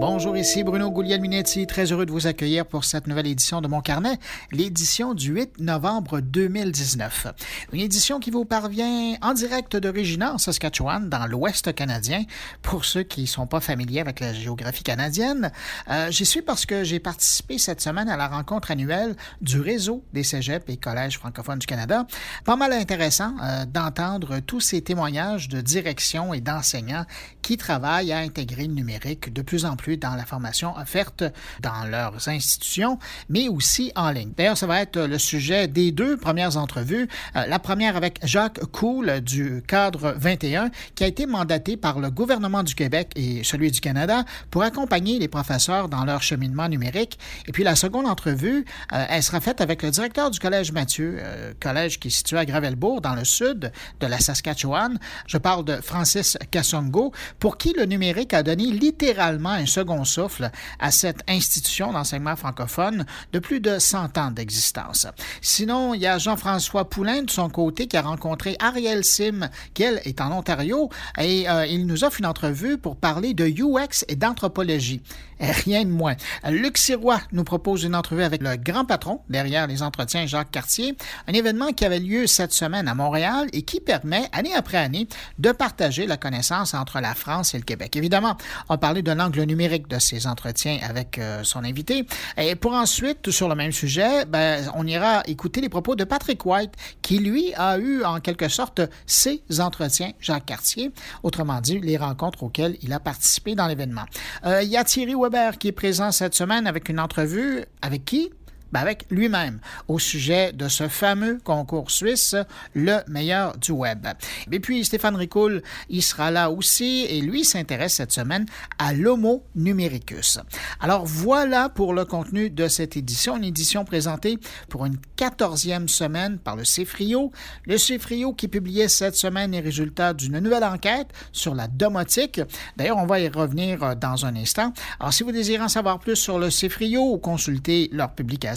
Bonjour, ici Bruno Guglielminetti, très heureux de vous accueillir pour cette nouvelle édition de mon carnet, l'édition du 8 novembre 2019. Une édition qui vous parvient en direct de Regina, en Saskatchewan, dans l'ouest canadien. Pour ceux qui ne sont pas familiers avec la géographie canadienne, euh, j'y suis parce que j'ai participé cette semaine à la rencontre annuelle du réseau des cégeps et collèges francophones du Canada. Pas mal intéressant euh, d'entendre tous ces témoignages de direction et d'enseignants qui travaillent à intégrer le numérique de plus en plus dans la formation offerte dans leurs institutions, mais aussi en ligne. D'ailleurs, ça va être le sujet des deux premières entrevues. Euh, la première avec Jacques Cool du cadre 21, qui a été mandaté par le gouvernement du Québec et celui du Canada pour accompagner les professeurs dans leur cheminement numérique. Et puis la seconde entrevue, euh, elle sera faite avec le directeur du Collège Mathieu, euh, collège qui est situé à Gravelbourg, dans le sud de la Saskatchewan. Je parle de Francis Kassongo, pour qui le numérique a donné littéralement un second souffle à cette institution d'enseignement francophone de plus de 100 ans d'existence. Sinon, il y a Jean-François Poulain de son côté qui a rencontré Ariel Sim, qui est en Ontario, et euh, il nous offre une entrevue pour parler de UX et d'anthropologie. Rien de moins. Luc Sirois nous propose une entrevue avec le grand patron derrière les entretiens Jacques Cartier, un événement qui avait lieu cette semaine à Montréal et qui permet, année après année, de partager la connaissance entre la France et le Québec. Évidemment, on parlait de l'angle numérique de ces entretiens avec euh, son invité. Et pour ensuite, sur le même sujet, ben, on ira écouter les propos de Patrick White, qui lui a eu en quelque sorte ses entretiens Jacques Cartier, autrement dit, les rencontres auxquelles il a participé dans l'événement. Euh, il y a Thierry Weber qui est présent cette semaine avec une entrevue avec qui? Ben, avec lui-même au sujet de ce fameux concours suisse, le meilleur du web. Et puis Stéphane Ricoul, il sera là aussi et lui s'intéresse cette semaine à l'homo numericus. Alors voilà pour le contenu de cette édition, une édition présentée pour une quatorzième semaine par le CFRIO. Le CFRIO qui publiait cette semaine les résultats d'une nouvelle enquête sur la domotique. D'ailleurs, on va y revenir euh, dans un instant. Alors si vous désirez en savoir plus sur le CFRIO ou consulter leur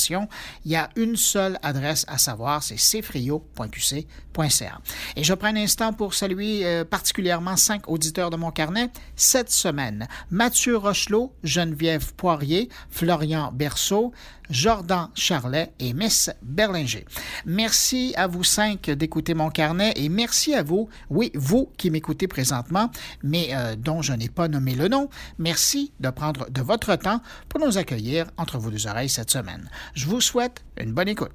il y a une seule adresse à savoir, c'est cfrio.qc.ca. Et je prends un instant pour saluer euh, particulièrement cinq auditeurs de mon carnet cette semaine. Mathieu Rochelot, Geneviève Poirier, Florian Berceau, Jordan Charlet et Miss Berlinger. Merci à vous cinq d'écouter mon carnet et merci à vous, oui, vous qui m'écoutez présentement, mais euh, dont je n'ai pas nommé le nom. Merci de prendre de votre temps pour nous accueillir entre vos deux oreilles cette semaine. Je vous souhaite une bonne écoute.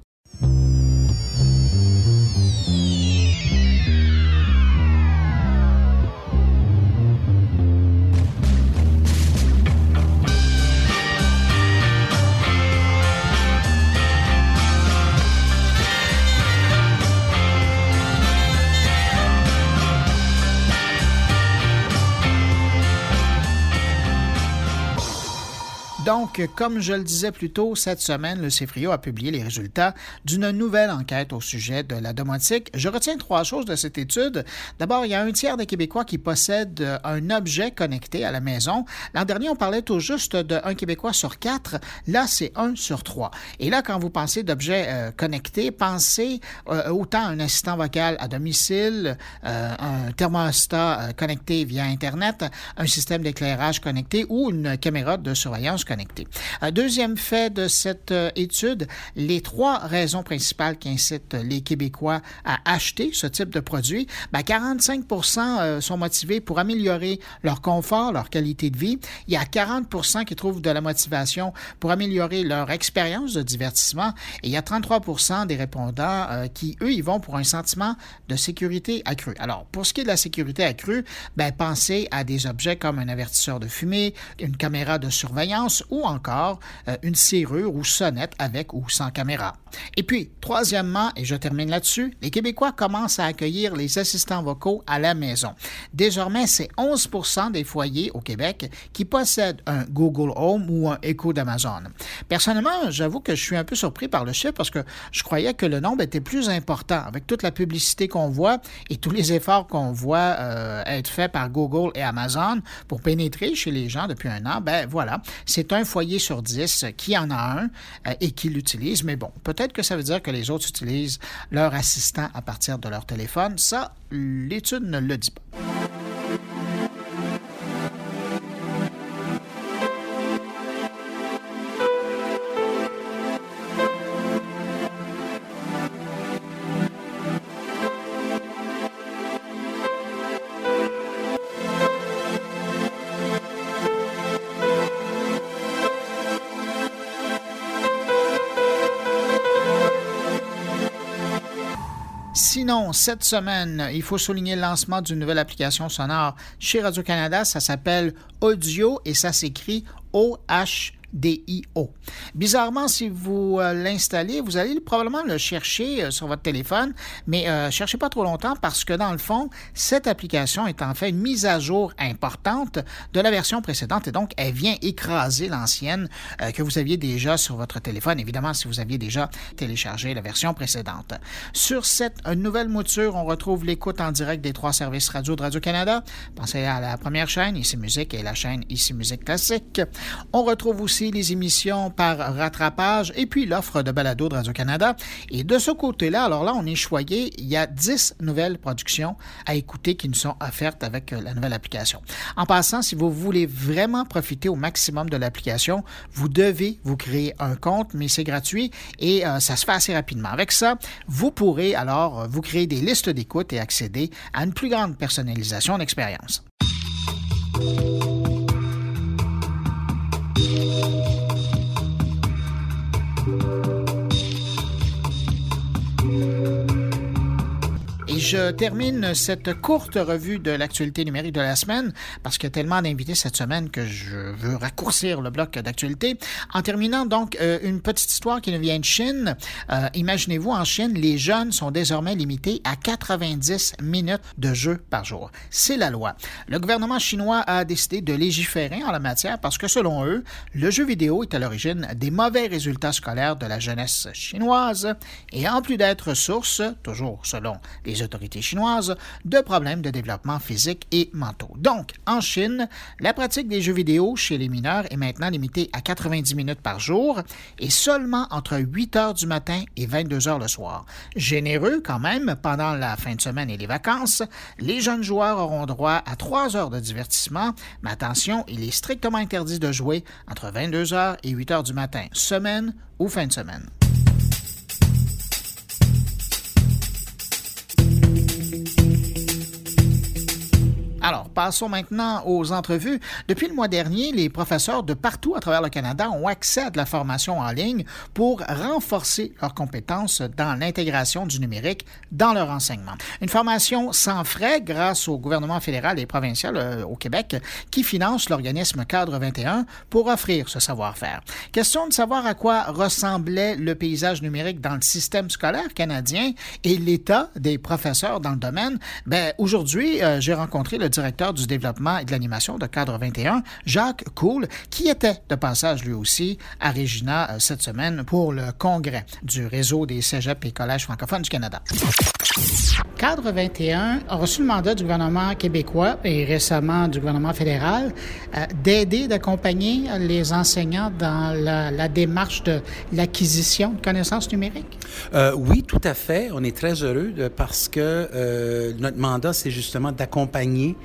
Donc, comme je le disais plus tôt, cette semaine, le CFRIO a publié les résultats d'une nouvelle enquête au sujet de la domotique. Je retiens trois choses de cette étude. D'abord, il y a un tiers des Québécois qui possèdent un objet connecté à la maison. L'an dernier, on parlait tout juste d'un Québécois sur quatre. Là, c'est un sur trois. Et là, quand vous pensez d'objets euh, connectés, pensez euh, autant un assistant vocal à domicile, euh, un thermostat connecté via Internet, un système d'éclairage connecté ou une caméra de surveillance connectée. Deuxième fait de cette euh, étude, les trois raisons principales qui incitent les Québécois à acheter ce type de produit, 45% ben, euh, sont motivés pour améliorer leur confort, leur qualité de vie. Il y a 40 qui trouvent de la motivation pour améliorer leur expérience de divertissement et il y a 33 des répondants euh, qui, eux, y vont pour un sentiment de sécurité accrue. Alors, pour ce qui est de la sécurité accrue, ben, pensez à des objets comme un avertisseur de fumée, une caméra de surveillance ou encore euh, une serrure ou sonnette avec ou sans caméra. Et puis, troisièmement, et je termine là-dessus, les Québécois commencent à accueillir les assistants vocaux à la maison. Désormais, c'est 11% des foyers au Québec qui possèdent un Google Home ou un Echo d'Amazon. Personnellement, j'avoue que je suis un peu surpris par le chiffre parce que je croyais que le nombre était plus important avec toute la publicité qu'on voit et tous les efforts qu'on voit euh, être faits par Google et Amazon pour pénétrer chez les gens depuis un an. Ben voilà, c'est un foyer sur dix qui en a un euh, et qui l'utilise. Mais bon, peut-être que ça veut dire que les autres utilisent leur assistant à partir de leur téléphone. Ça, l'étude ne le dit pas. Cette semaine, il faut souligner le lancement d'une nouvelle application sonore chez Radio-Canada. Ça s'appelle Audio et ça s'écrit O-H D-I-O. Bizarrement, si vous euh, l'installez, vous allez probablement le chercher euh, sur votre téléphone, mais euh, cherchez pas trop longtemps parce que dans le fond, cette application est en fait une mise à jour importante de la version précédente et donc elle vient écraser l'ancienne que vous aviez déjà sur votre téléphone, évidemment si vous aviez déjà téléchargé la version précédente. Sur cette nouvelle mouture, on retrouve l'écoute en direct des trois services radio de Radio-Canada. Pensez à la première chaîne, Ici Musique, et la chaîne Ici Musique Classique. On retrouve aussi les émissions par rattrapage et puis l'offre de balado de Radio-Canada. Et de ce côté-là, alors là, on est choyé. Il y a 10 nouvelles productions à écouter qui nous sont offertes avec euh, la nouvelle application. En passant, si vous voulez vraiment profiter au maximum de l'application, vous devez vous créer un compte, mais c'est gratuit et euh, ça se fait assez rapidement. Avec ça, vous pourrez alors euh, vous créer des listes d'écoute et accéder à une plus grande personnalisation d'expérience. thank you je termine cette courte revue de l'actualité numérique de la semaine parce qu'il y a tellement d'invités cette semaine que je veux raccourcir le bloc d'actualité. En terminant donc euh, une petite histoire qui nous vient de Chine. Euh, imaginez-vous, en Chine, les jeunes sont désormais limités à 90 minutes de jeu par jour. C'est la loi. Le gouvernement chinois a décidé de légiférer en la matière parce que selon eux, le jeu vidéo est à l'origine des mauvais résultats scolaires de la jeunesse chinoise et en plus d'être source, toujours selon les autorités chinoise de problèmes de développement physique et mentaux. Donc, en Chine, la pratique des jeux vidéo chez les mineurs est maintenant limitée à 90 minutes par jour et seulement entre 8 heures du matin et 22 heures le soir. Généreux quand même, pendant la fin de semaine et les vacances, les jeunes joueurs auront droit à 3 heures de divertissement, mais attention, il est strictement interdit de jouer entre 22 heures et 8 heures du matin, semaine ou fin de semaine. Alors, passons maintenant aux entrevues. Depuis le mois dernier, les professeurs de partout à travers le Canada ont accès à de la formation en ligne pour renforcer leurs compétences dans l'intégration du numérique dans leur enseignement. Une formation sans frais grâce au gouvernement fédéral et provincial euh, au Québec qui finance l'organisme Cadre 21 pour offrir ce savoir-faire. Question de savoir à quoi ressemblait le paysage numérique dans le système scolaire canadien et l'état des professeurs dans le domaine. Ben, aujourd'hui, euh, j'ai rencontré le directeur du développement et de l'animation de Cadre 21, Jacques Cool, qui était de passage lui aussi à Regina euh, cette semaine pour le congrès du réseau des cégeps et collèges francophones du Canada. Cadre 21 a reçu le mandat du gouvernement québécois et récemment du gouvernement fédéral euh, d'aider, d'accompagner les enseignants dans la, démarche de l'acquisition de connaissances numériques? Euh, oui, tout à fait. On est très heureux parce que notre mandat, c'est justement d'accompagner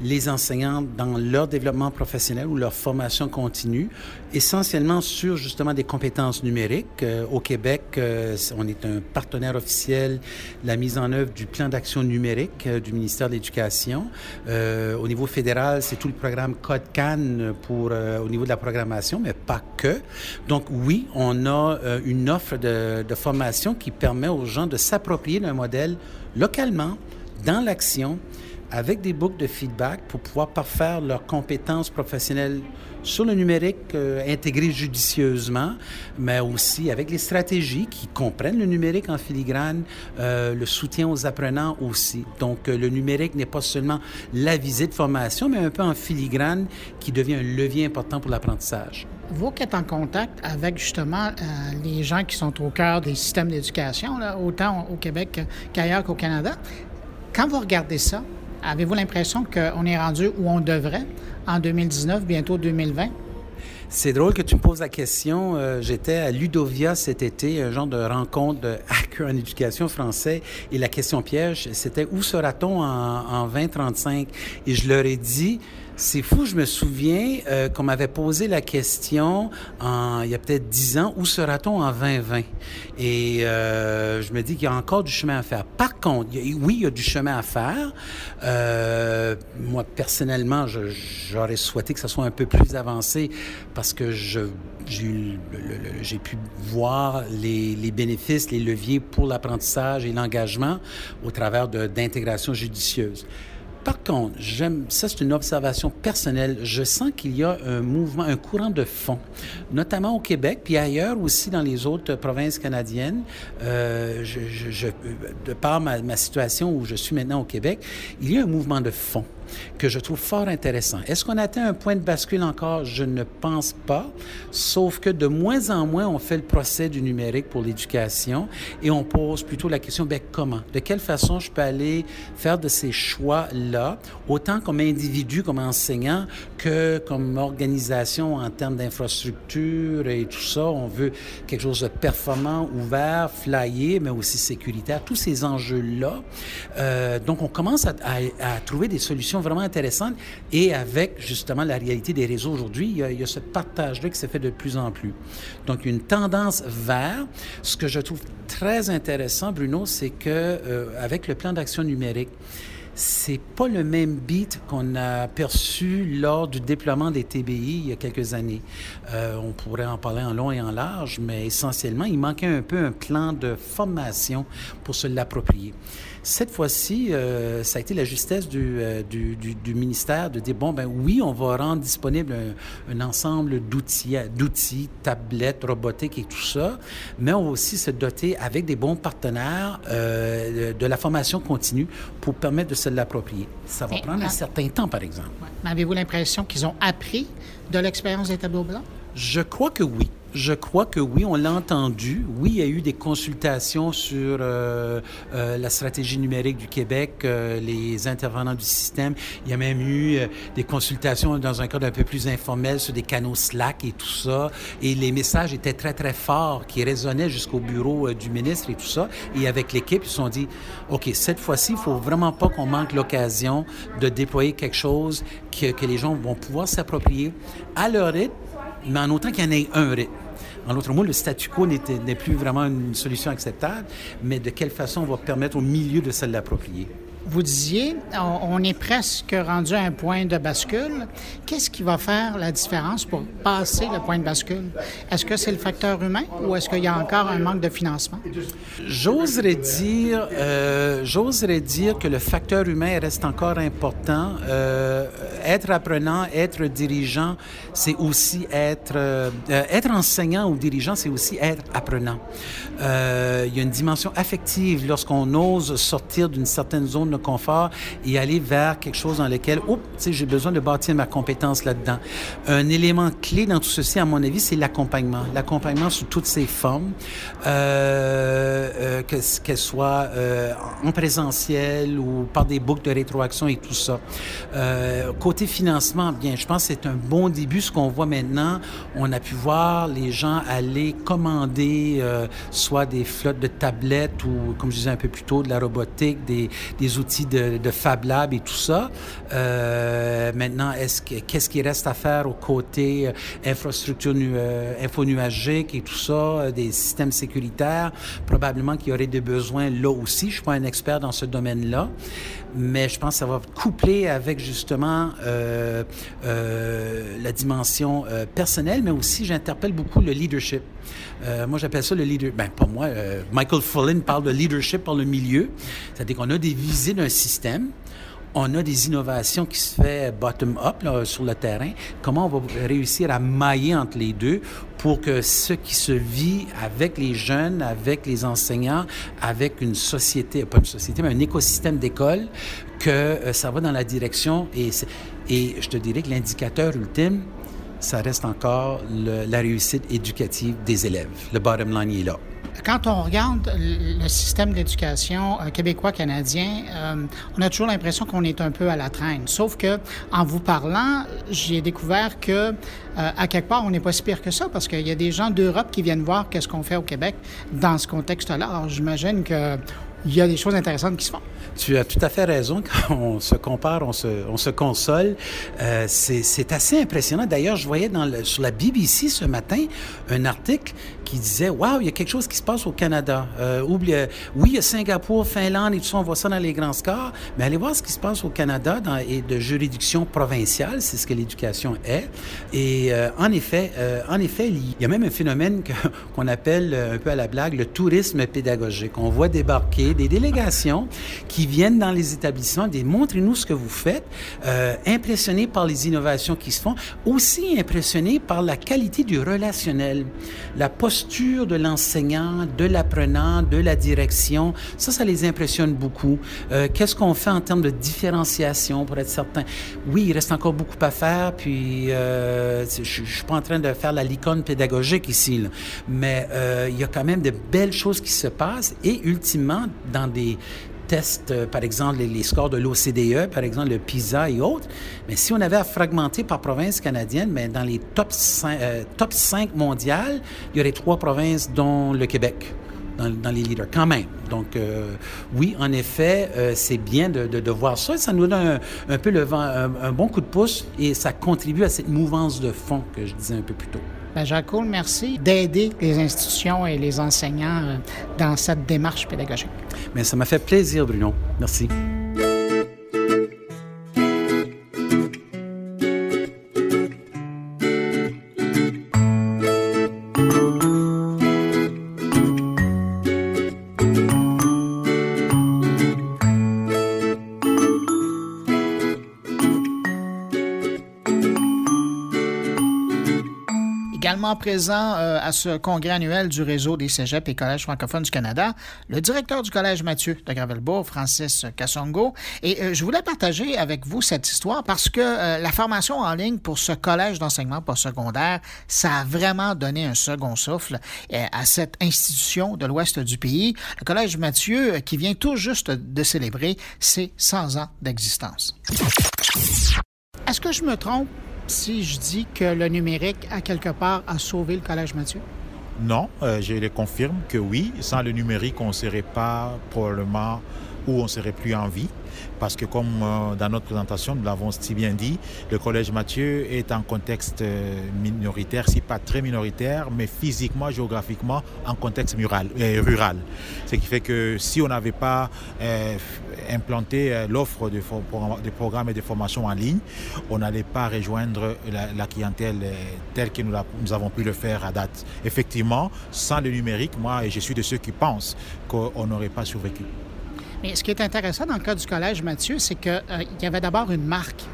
les enseignants dans leur développement professionnel ou leur formation continue, essentiellement sur justement des compétences numériques. Euh, au Québec, euh, on est un partenaire officiel de la mise en œuvre du plan d'action numérique euh, du ministère de l'Éducation. au niveau fédéral, c'est tout le programme Code CAN pour au niveau de la programmation, mais pas que. Donc oui, on a une offre de, de formation qui permet aux gens de s'approprier d'un modèle localement dans l'action avec des boucles de feedback pour pouvoir parfaire leurs compétences professionnelles sur le numérique euh, judicieusement, mais aussi avec les stratégies qui comprennent le numérique en filigrane, euh, le soutien aux apprenants aussi. Donc, euh, le numérique n'est pas seulement la visée de formation, mais un peu en filigrane qui devient un levier important pour l'apprentissage. Vous qui êtes en contact avec justement les gens qui sont au cœur des systèmes d'éducation, autant au Québec qu'ailleurs qu'au Canada, quand vous regardez ça, Avez-vous l'impression qu'on est rendu où on devrait en 2019, bientôt 2020? C'est drôle que tu me poses la question. Euh, j'étais à Ludovia cet été, un genre de rencontre de hackers en éducation français, et la question piège, c'était où sera-t-on en, en 2035? Et je leur ai dit, C'est fou, je me souviens euh, qu'on m'avait posé la question en, il y a peut-être dix ans, où sera-t-on en 2020? Et euh, je me dis qu'il y a encore du chemin à faire. Par contre, oui, il y a du chemin à faire. Euh, moi, personnellement, j'aurais souhaité que ça soit un peu plus avancé parce que je j'ai pu voir les, les, bénéfices, les leviers pour l'apprentissage et l'engagement au travers d'intégration judicieuse. Par contre, j'aime, ça c'est une observation personnelle, je sens qu'il y a un mouvement, un courant de fond, notamment au Québec, puis ailleurs aussi dans les autres provinces canadiennes. Euh, de par ma, ma situation où je suis maintenant au Québec, il y a un mouvement de fond que je trouve fort intéressant. Est-ce qu'on atteint un point de bascule encore? Je ne pense pas, sauf que de moins en moins, on fait le procès du numérique pour l'éducation et on pose plutôt la question, ben, comment? De quelle façon je peux aller faire de ces choix-là, autant comme individu, comme enseignant, que comme organisation en termes d'infrastructure et tout ça. On veut quelque chose de performant, ouvert, flyé, mais aussi sécuritaire, tous ces enjeux-là. Euh, donc, on commence à, à trouver des solutions vraiment intéressante. Et avec justement la réalité des réseaux aujourd'hui, il, y a ce partage-là qui s'est fait de plus en plus. Donc, une tendance vers. Ce que je trouve très intéressant, Bruno, c'est que euh, avec le plan d'action numérique, c'est pas le même beat qu'on a perçu lors du déploiement des TBI il y a quelques années. Euh, on pourrait en parler en long et en large, mais essentiellement, il manquait un peu un plan de formation pour se l'approprier. Cette fois-ci, euh, ça a été la justesse euh, du, du, du, ministère de dire, bon, ben oui, on va rendre disponible un, ensemble d'outils, d'outils, tablettes, robotiques et tout ça, mais on va aussi se doter avec des bons partenaires euh, de la formation continue pour permettre de se l'approprier. Ça va prendre un certain temps, par exemple. Avez-vous l'impression qu'ils ont appris de l'expérience des tableaux blancs? Je crois que oui. Je crois que oui, on l'a entendu. Oui, il y a eu des consultations sur euh, euh, la stratégie numérique du Québec, euh, les intervenants du système. Il y a même eu des consultations dans un cadre un peu plus informel sur des canaux Slack et tout ça. Et les messages étaient très, très forts, qui résonnaient jusqu'au bureau du ministre et tout ça. Et avec l'équipe, ils se sont dit, OK, cette fois-ci, il faut vraiment pas qu'on manque l'occasion de déployer quelque chose que, que les gens vont pouvoir s'approprier à leur rythme mais en autant qu'il y en ait un. En d'autres mots, le statu quo n'est plus vraiment une solution acceptable, mais de quelle façon on va permettre au milieu de se l'approprier? Vous disiez, on, est presque rendu à un point de bascule. Qu'est-ce qui va faire la différence pour passer le point de bascule? Est-ce que c'est le facteur humain ou est-ce qu'il y a encore un manque de financement? J'oserais dire, euh, j'oserais dire que le facteur humain reste encore important. Euh, être apprenant, être dirigeant, c'est aussi être, euh, être enseignant ou dirigeant, c'est aussi être apprenant. Il y a une dimension affective lorsqu'on ose sortir d'une certaine zone de confort et aller vers quelque chose dans lequel, oups, j'ai besoin de bâtir ma compétence là-dedans. Un élément clé dans tout ceci, à mon avis, c'est l'accompagnement. L'accompagnement sous toutes ses formes, euh, euh, qu'elle soit euh, en présentiel ou par des boucles de rétroaction et tout ça. Euh, côté financement, bien, je pense que c'est un bon début. Ce qu'on voit maintenant, on a pu voir les gens aller commander euh, soit des flottes de tablettes ou, comme je disais un peu plus tôt, de la robotique, des, outils de, Fab Lab et tout ça. Euh, maintenant, est-ce qu'est-ce qui reste à faire au côté euh, infrastructure nu, euh, infonuagique et tout ça, des systèmes sécuritaires? Probablement qu'il y aurait des besoins là aussi. Je suis pas un expert dans ce domaine-là, mais je pense que ça va coupler avec justement la dimension personnelle, mais aussi j'interpelle beaucoup le leadership. Moi, j'appelle ça le leader. Ben, pas moi. Michael Fullen parle de leadership par le milieu. C'est-à-dire qu'on a des visées d'un système. On a des innovations qui se fait bottom-up sur le terrain. Comment on va réussir à mailler entre les deux pour que ce qui se vit avec les jeunes, avec les enseignants, avec une société, pas une société, mais un écosystème d'école, que euh, ça va dans la direction. Et, et je te dirais que l'indicateur ultime, ça reste encore la réussite éducative des élèves. Le bottom line est là quand on regarde le système d'éducation euh, québécois-canadien, euh, on a toujours l'impression qu'on est un peu à la traîne. Sauf que, en vous parlant, j'ai découvert que, euh, à quelque part, on n'est pas si pire que ça, parce qu'il y a des gens d'Europe qui viennent voir qu'est-ce qu'on fait au Québec dans ce contexte-là. Alors, j'imagine que il y a des choses intéressantes qui se font. Tu as tout à fait raison. Quand on se compare, on se, on se console. Euh, c'est assez impressionnant. D'ailleurs, je voyais dans sur la BBC ce matin un article qui disait Waouh, il y a quelque chose qui se passe au Canada. Euh, oublie, euh, oui, il y a Singapour, Finlande et tout ça, on voit ça dans les grands scores, mais allez voir ce qui se passe au Canada dans, et de juridiction provinciale, c'est ce que l'éducation est. Et euh, en effet, euh, en effet, il y a même un phénomène qu'on appelle un peu à la blague le tourisme pédagogique. On voit débarquer des délégations qui viennent dans les établissements, des montrez-nous ce que vous faites, euh, impressionnés par les innovations qui se font, aussi impressionnés par la qualité du relationnel, la posture de l'enseignant, de l'apprenant, de la direction. Ça, ça les impressionne beaucoup. Euh, Qu'est-ce qu'on fait en termes de différenciation pour être certain? Oui, il reste encore beaucoup à faire, puis euh, je, je suis pas en train de faire la licorne pédagogique ici, mais euh, il y a quand même de belles choses qui se passent et ultimement, dans des tests, euh, par exemple, les, scores de l'OCDE, par exemple, le PISA et autres, mais si on avait à fragmenter par province canadienne, mais dans les top 5, euh, top 5 mondiales, il y aurait trois provinces, dont le Québec. Dans, les leaders, quand même. Donc, euh, oui, en effet, c'est bien de, voir ça. Ça nous donne un, peu le un, bon coup de pouce et ça contribue à cette mouvance de fond que je disais un peu plus tôt. Merci d'aider les institutions et les enseignants euh, dans cette démarche pédagogique. Mais ça m'a fait plaisir, Bruno. Merci. Également présent euh, à ce congrès annuel du réseau des cégeps et collèges francophones du Canada, le directeur du Collège Mathieu de Gravelbourg, Francis Kassongo. Et euh, je voulais partager avec vous cette histoire parce que euh, la formation en ligne pour ce collège d'enseignement postsecondaire, ça a vraiment donné un second souffle à cette institution de l'ouest du pays. Le Collège Mathieu, qui vient tout juste de célébrer ses 100 ans d'existence. Est-ce que je me trompe? Si je dis que le numérique, à quelque part, a sauvé le Collège Mathieu? Non, euh, je le confirme que oui. Sans le numérique, on ne serait pas probablement où on serait plus en vie. Parce que comme euh, dans notre présentation, nous l'avons si bien dit, le Collège Mathieu est en contexte euh, minoritaire, si pas très minoritaire, mais physiquement, géographiquement, en contexte euh, rural. Ce qui fait que si on n'avait pas implanté l'offre de, programmes et de formations en ligne, on n'allait pas rejoindre la, clientèle telle que nous, nous, avons pu le faire à date. Effectivement, sans le numérique, moi, et je suis de ceux qui pensent qu'on n'aurait pas survécu. Mais ce qui est intéressant dans le cas du Collège Mathieu, c'est qu'il euh, y avait d'abord une marque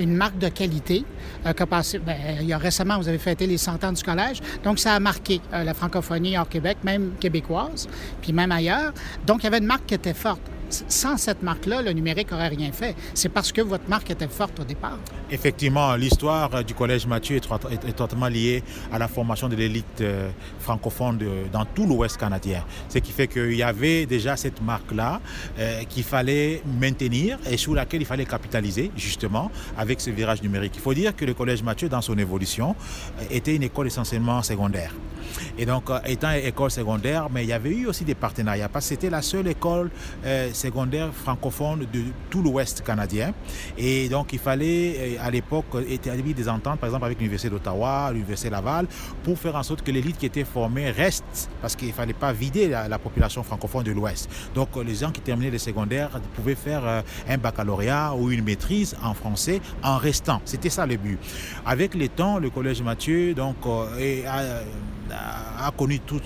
une marque de qualité. Euh, passé, ben, il y a récemment, vous avez fêté les 100 ans du collège, donc ça a marqué euh, la francophonie hors Québec, même québécoise, puis même ailleurs. Donc il y avait une marque qui était forte sans cette marque-là, le numérique n'aurait rien fait. C'est parce que votre marque était forte au départ. Effectivement, l'histoire du Collège Mathieu est totalement liée à la formation de l'élite euh, francophone dans tout l'Ouest canadien. Ce qui fait qu'il y avait déjà cette marque-là euh, qu'il fallait maintenir et sur laquelle il fallait capitaliser, justement, avec ce virage numérique. Il faut dire que le Collège Mathieu, dans son évolution, euh, était une école essentiellement secondaire. Et donc, étant école secondaire, mais il y avait eu aussi des partenariats, parce que c'était la seule école euh, secondaire francophone de tout l'Ouest canadien. Et donc, il fallait, à l'époque, établir des ententes, par exemple, avec l'Université d'Ottawa, l'Université Laval, pour faire en sorte que l'élite qui était formée reste, parce qu'il ne fallait pas vider la, la population francophone de l'Ouest. Donc, les gens qui terminaient les secondaires pouvaient faire euh, un baccalauréat ou une maîtrise en français en restant. C'était ça le but. Avec les temps, le Collège Mathieu donc, euh, a, connu toutes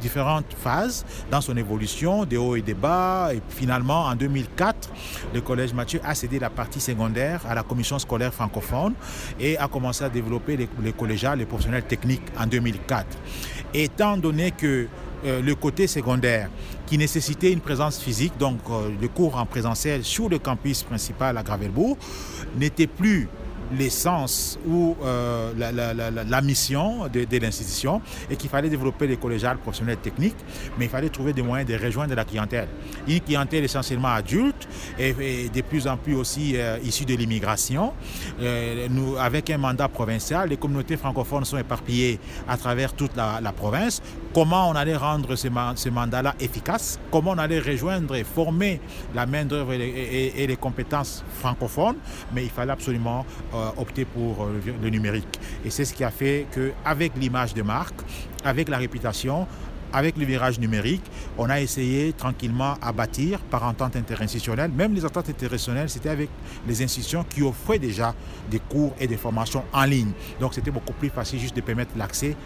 différentes phases dans son évolution, des hauts et des bas. Et finalement, en 2004, le Collège Mathieu a cédé la partie secondaire à la commission scolaire francophone et a commencé à développer les, collégiales, les professionnels techniques en 2004. Étant donné que euh, le côté secondaire qui nécessitait une présence physique, donc euh, le cours en présentiel sur le campus principal à Gravelbourg, n'était plus l'essence ou euh, la, mission de, l'institution et qu'il fallait développer les collégiales professionnels techniques, mais il fallait trouver des moyens de rejoindre la clientèle. Une clientèle essentiellement adulte et, de plus en plus aussi euh, issue de l'immigration. Euh, avec un mandat provincial, les communautés francophones sont éparpillées à travers toute la, province. Comment on allait rendre ce, ce mandat-là efficace? Comment on allait rejoindre et former la main-d'œuvre et, les compétences francophones? Mais il fallait absolument euh, opter pour euh, le numérique. Et c'est ce qui a fait qu'avec l'image de marque, avec la réputation, avec le virage numérique, on a essayé tranquillement à bâtir par entente interinstitutionnelle. Même les ententes interinstitutionnelles, c'était avec les institutions qui offraient déjà des cours et des formations en ligne. Donc c'était beaucoup plus facile juste de permettre l'accès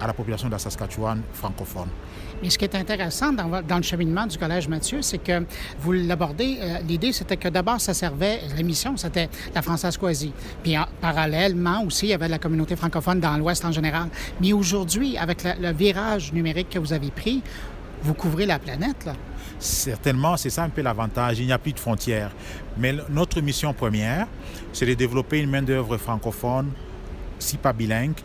à la population de la Saskatchewan francophone. Mais ce qui est intéressant dans, le cheminement du Collège Mathieu, c'est que vous l'abordez, euh, l'idée c'était que d'abord ça servait, l'émission c'était la Française-Coisie. Puis parallèlement aussi, il y avait la communauté francophone dans l'Ouest en général. Mais aujourd'hui, avec le virage numérique que vous avez pris, vous couvrez la planète, là. Certainement, c'est ça un peu l'avantage. Il n'y a plus de frontières. Mais notre mission première, c'est de développer une main-d'œuvre francophone, si pas bilingue,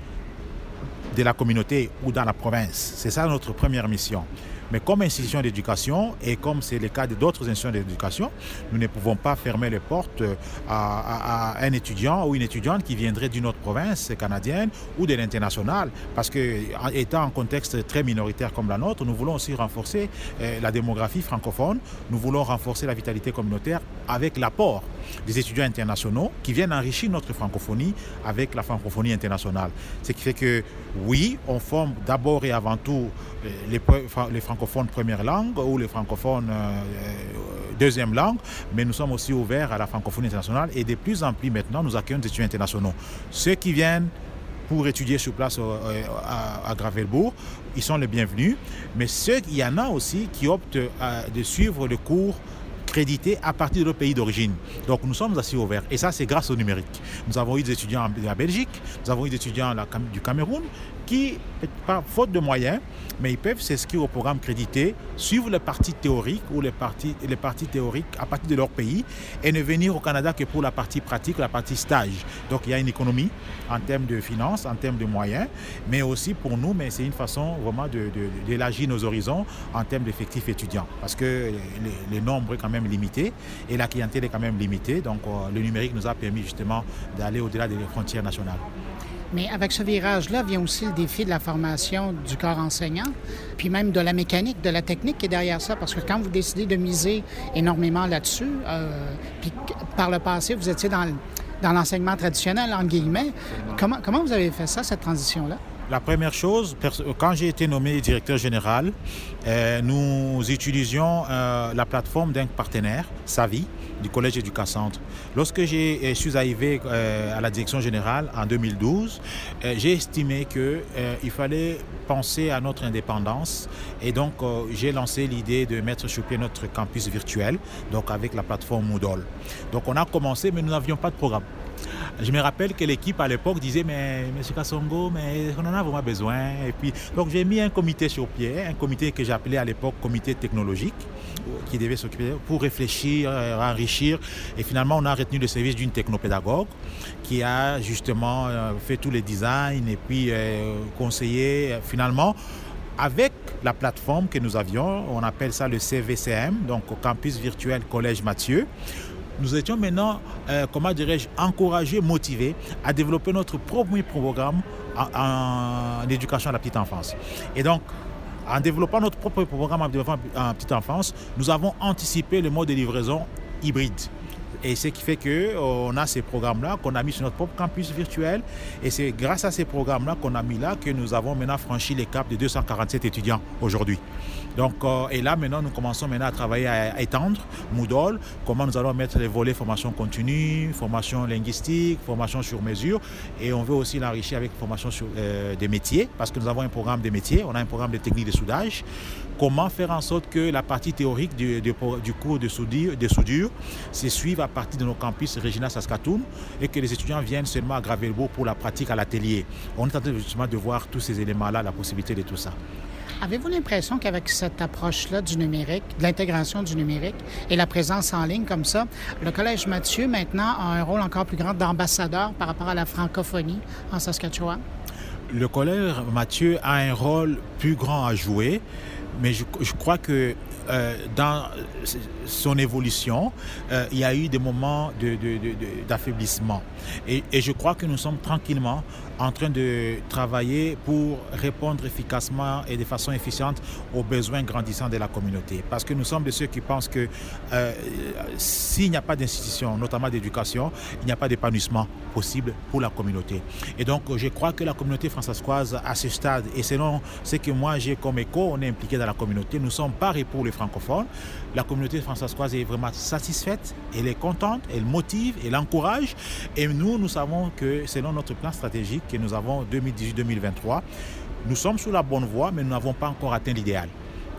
de la communauté ou dans la province. C'est ça notre première mission. Mais comme institution d'éducation, et comme c'est le cas d'autres institutions d'éducation, nous ne pouvons pas fermer les portes à, un étudiant ou une étudiante qui viendrait d'une autre province canadienne ou de l'international. Parce que, étant en contexte très minoritaire comme la nôtre, nous voulons aussi renforcer euh, la démographie francophone, nous voulons renforcer la vitalité communautaire avec l'apport des étudiants internationaux qui viennent enrichir notre francophonie avec la francophonie internationale. Ce qui fait que, oui, on forme d'abord et avant tout euh, les, les francophones francophones première langue ou les francophones euh, euh, deuxième langue, mais nous sommes aussi ouverts à la francophonie internationale et de plus en plus maintenant, nous accueillons des étudiants internationaux. Ceux qui viennent pour étudier sur place euh, à, Gravelbourg, ils sont les bienvenus, mais ceux, il y en a aussi qui optent de suivre le cours crédité à partir de leur pays d'origine. Donc nous sommes assez ouverts. Et ça, c'est grâce au numérique. Nous avons eu des étudiants en Belgique, nous avons eu des étudiants du Cameroun qui, par faute de moyens, mais ils peuvent s'inscrire au programme crédité, suivre les parties théoriques ou les parties, les parties théoriques à partir de leur pays et ne venir au Canada que pour la partie pratique, la partie stage. Donc il y a une économie en termes de finances, en termes de moyens, mais aussi pour nous, mais c'est une façon vraiment d'élargir nos horizons en termes d'effectifs étudiants parce que les, nombres est quand même limité et la clientèle est quand même limitée. Donc euh, le numérique nous a permis justement d'aller au-delà des frontières nationales. Mais avec ce virage-là vient aussi le défi de la formation du corps enseignant, puis même de la mécanique, de la technique qui est derrière ça. Parce que quand vous décidez de miser énormément là-dessus, euh, puis par le passé, vous étiez dans, dans l'enseignement traditionnel, en guillemets, comment, comment vous avez fait ça, cette transition-là? La première chose, quand j'ai été nommé directeur général, euh, nous utilisions euh, la plateforme d'un partenaire, Savi, du Collège Éducacentre. Lorsque je euh, suis arrivé à la direction générale en 2012, j'ai estimé qu'il fallait penser à notre indépendance et donc j'ai lancé l'idée de mettre sur pied notre campus virtuel, donc avec la plateforme Moodle. Donc on a commencé, mais nous n'avions pas de programme. Je me rappelle que l'équipe à l'époque disait Mais M. Kassongo, mais on en a vraiment besoin? Et puis, donc j'ai mis un comité sur pied, un comité que j'appelais à l'époque comité technologique, qui devait s'occuper pour réfléchir, euh, enrichir. Et finalement, on a retenu le service d'une technopédagogue qui a justement euh, fait tous les designs et puis euh, conseillé finalement avec la plateforme que nous avions, on appelle ça le CVCM, donc Campus Virtuel Collège Mathieu nous étions maintenant, euh, comment dirais-je, encouragés, motivés à développer notre premier programme en, éducation à la petite enfance. Et donc, en développant notre propre programme en petite enfance, nous avons anticipé le mode de livraison hybride. Et ce qui fait qu'on a ces programmes-là qu'on a mis sur notre propre campus virtuel. Et c'est grâce à ces programmes-là qu'on a mis là que nous avons maintenant franchi les caps de 247 étudiants aujourd'hui. Donc, euh, et là, maintenant, nous commençons maintenant à travailler à étendre Moodle, comment nous allons mettre les volets formation continue, formation linguistique, formation sur mesure. Et on veut aussi l'enrichir avec formation sur euh, des métiers, parce que nous avons un programme de métiers, on a un programme de technique de soudage. Comment faire en sorte que la partie théorique du, cours de soudure, se suive à partir de nos campus Regina Saskatoon et que les étudiants viennent seulement à Gravelbourg pour la pratique à l'atelier. On est en train justement de voir tous ces éléments-là, la possibilité de tout ça. Avez-vous l'impression qu'avec cette approche-là du numérique, de l'intégration du numérique et la présence en ligne comme ça, le Collège Mathieu maintenant a un rôle encore plus grand d'ambassadeur par rapport à la francophonie en Saskatchewan? Le Collège Mathieu a un rôle plus grand à jouer, mais je, je crois que euh, dans son évolution, euh, il y a eu des moments d'affaiblissement. De, de, et, et, je crois que nous sommes tranquillement en train de travailler pour répondre efficacement et de façon efficiente aux besoins grandissants de la communauté. Parce que nous sommes de ceux qui pensent que euh, s'il n'y a pas d'institution, notamment d'éducation, il n'y a pas d'épanouissement possible pour la communauté. Et donc, je crois que la communauté françaiscoise, à ce stade, et selon ce que moi j'ai comme écho, on est impliqué dans la communauté, nous sommes pareils pour les La communauté françaiscoise est vraiment satisfaite, elle est contente, elle motive, elle encourage. Et nous, nous savons que selon notre plan stratégique que nous avons 2018-2023, nous sommes sur la bonne voie, mais nous n'avons pas encore atteint l'idéal.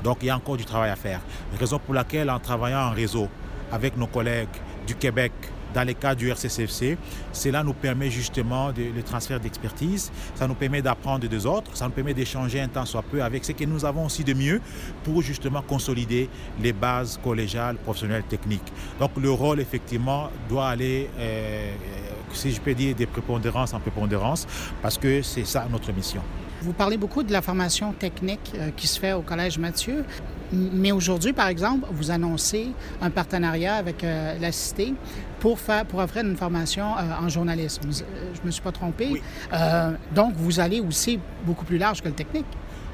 Donc il y a encore du travail à faire. Raison pour laquelle, en travaillant en réseau avec nos collègues du Québec, dans les cas du RCCFC. Cela nous permet justement de, le transfert d'expertise, ça nous permet d'apprendre des autres, ça nous permet d'échanger un temps soit peu avec ce que nous avons aussi de mieux pour justement consolider les bases collégiales, professionnelles, techniques. Donc le rôle effectivement doit aller, euh, si je peux dire, des prépondérances en prépondérance, parce que c'est ça notre mission. Vous parlez beaucoup de la formation technique euh, qui se fait au Collège Mathieu, mais aujourd'hui, par exemple, vous annoncez un partenariat avec euh, la Cité pour, faire, pour offrir une formation euh, en journalisme. Je ne me suis pas trompé. Oui. Euh, donc, vous allez aussi beaucoup plus large que le technique.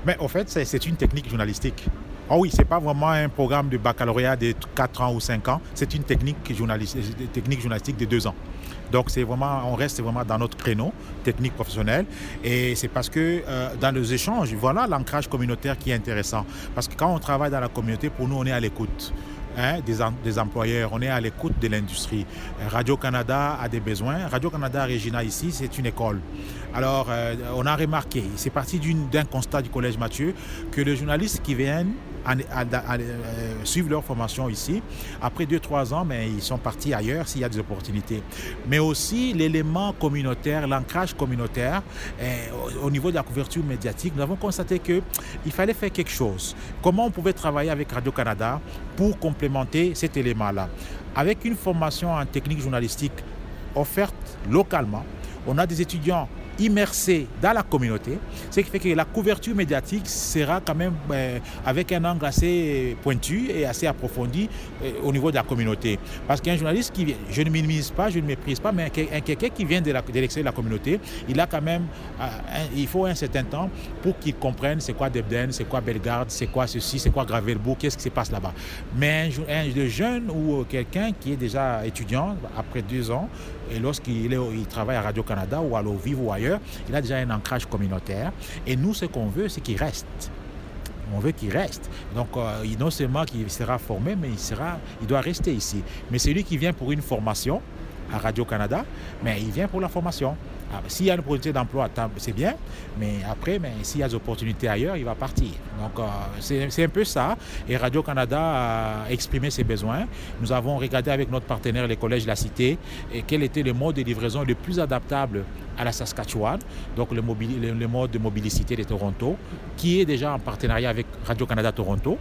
Mais au fait, c'est une technique journalistique. Oh oui, ce n'est pas vraiment un programme de baccalauréat de 4 ans ou 5 ans, c'est une technique, journalistique, technique journalistique de 2 ans. Donc c'est vraiment, on reste vraiment dans notre créneau technique professionnelle et c'est parce que euh, dans les échanges, voilà l'ancrage communautaire qui est intéressant. Parce que quand on travaille dans la communauté, pour nous, on est à l'écoute. Hein, des, employeurs, on est à l'écoute de l'industrie. Radio-Canada a des besoins. Radio-Canada Regina ici, c'est une école. Alors, euh, on a remarqué, c'est parti d'un constat du Collège Mathieu, que les journalistes qui viennent à, suivre leur formation ici, après 2-3 ans, mais ils sont partis ailleurs s'il y a des opportunités. Mais aussi l'élément communautaire, l'ancrage communautaire, au, au niveau de la couverture médiatique, nous avons constaté qu'il fallait faire quelque chose. Comment on pouvait travailler avec Radio-Canada pour complémenter cet élément-là? Avec une formation en technique journalistique offerte localement, on a des étudiants immersés dans la communauté, ce qui fait que la couverture médiatique sera quand même euh, avec un angle assez pointu et assez approfondi euh, au niveau de la communauté. Parce qu'un journaliste qui je ne minimise pas, je ne méprise pas, mais un, quelqu'un qui vient de l'extérieur de la communauté, il a quand même, euh, un, il faut un certain temps pour qu'il comprenne c'est quoi Debden, c'est quoi Bellegarde, c'est quoi ceci, c'est quoi Gravelbourg, qu'est-ce qui se passe là-bas. Mais un, un jeune ou quelqu'un qui est déjà étudiant après deux ans, et lorsqu'il il travaille à Radio-Canada ou à l'eau vive ou ailleurs, il a déjà un ancrage communautaire. Et nous, ce qu'on veut, c'est qu'il reste. On veut qu'il reste. Donc, euh, non seulement qu'il sera formé, mais il doit rester ici. Mais celui qui vient pour une formation à Radio-Canada, mais il vient pour la formation. Ah, s'il y a une opportunité d'emploi, c'est bien, mais après, mais s'il y a des opportunités ailleurs, il va partir. Donc, euh, c'est un peu ça. Et Radio-Canada a exprimé ses besoins. Nous avons regardé avec notre partenaire, les collèges de la Cité, et quel était le mode de livraison le plus adaptable à la Saskatchewan, donc le, le, mode de mobilicité de Toronto, qui est déjà en partenariat avec Radio-Canada Toronto.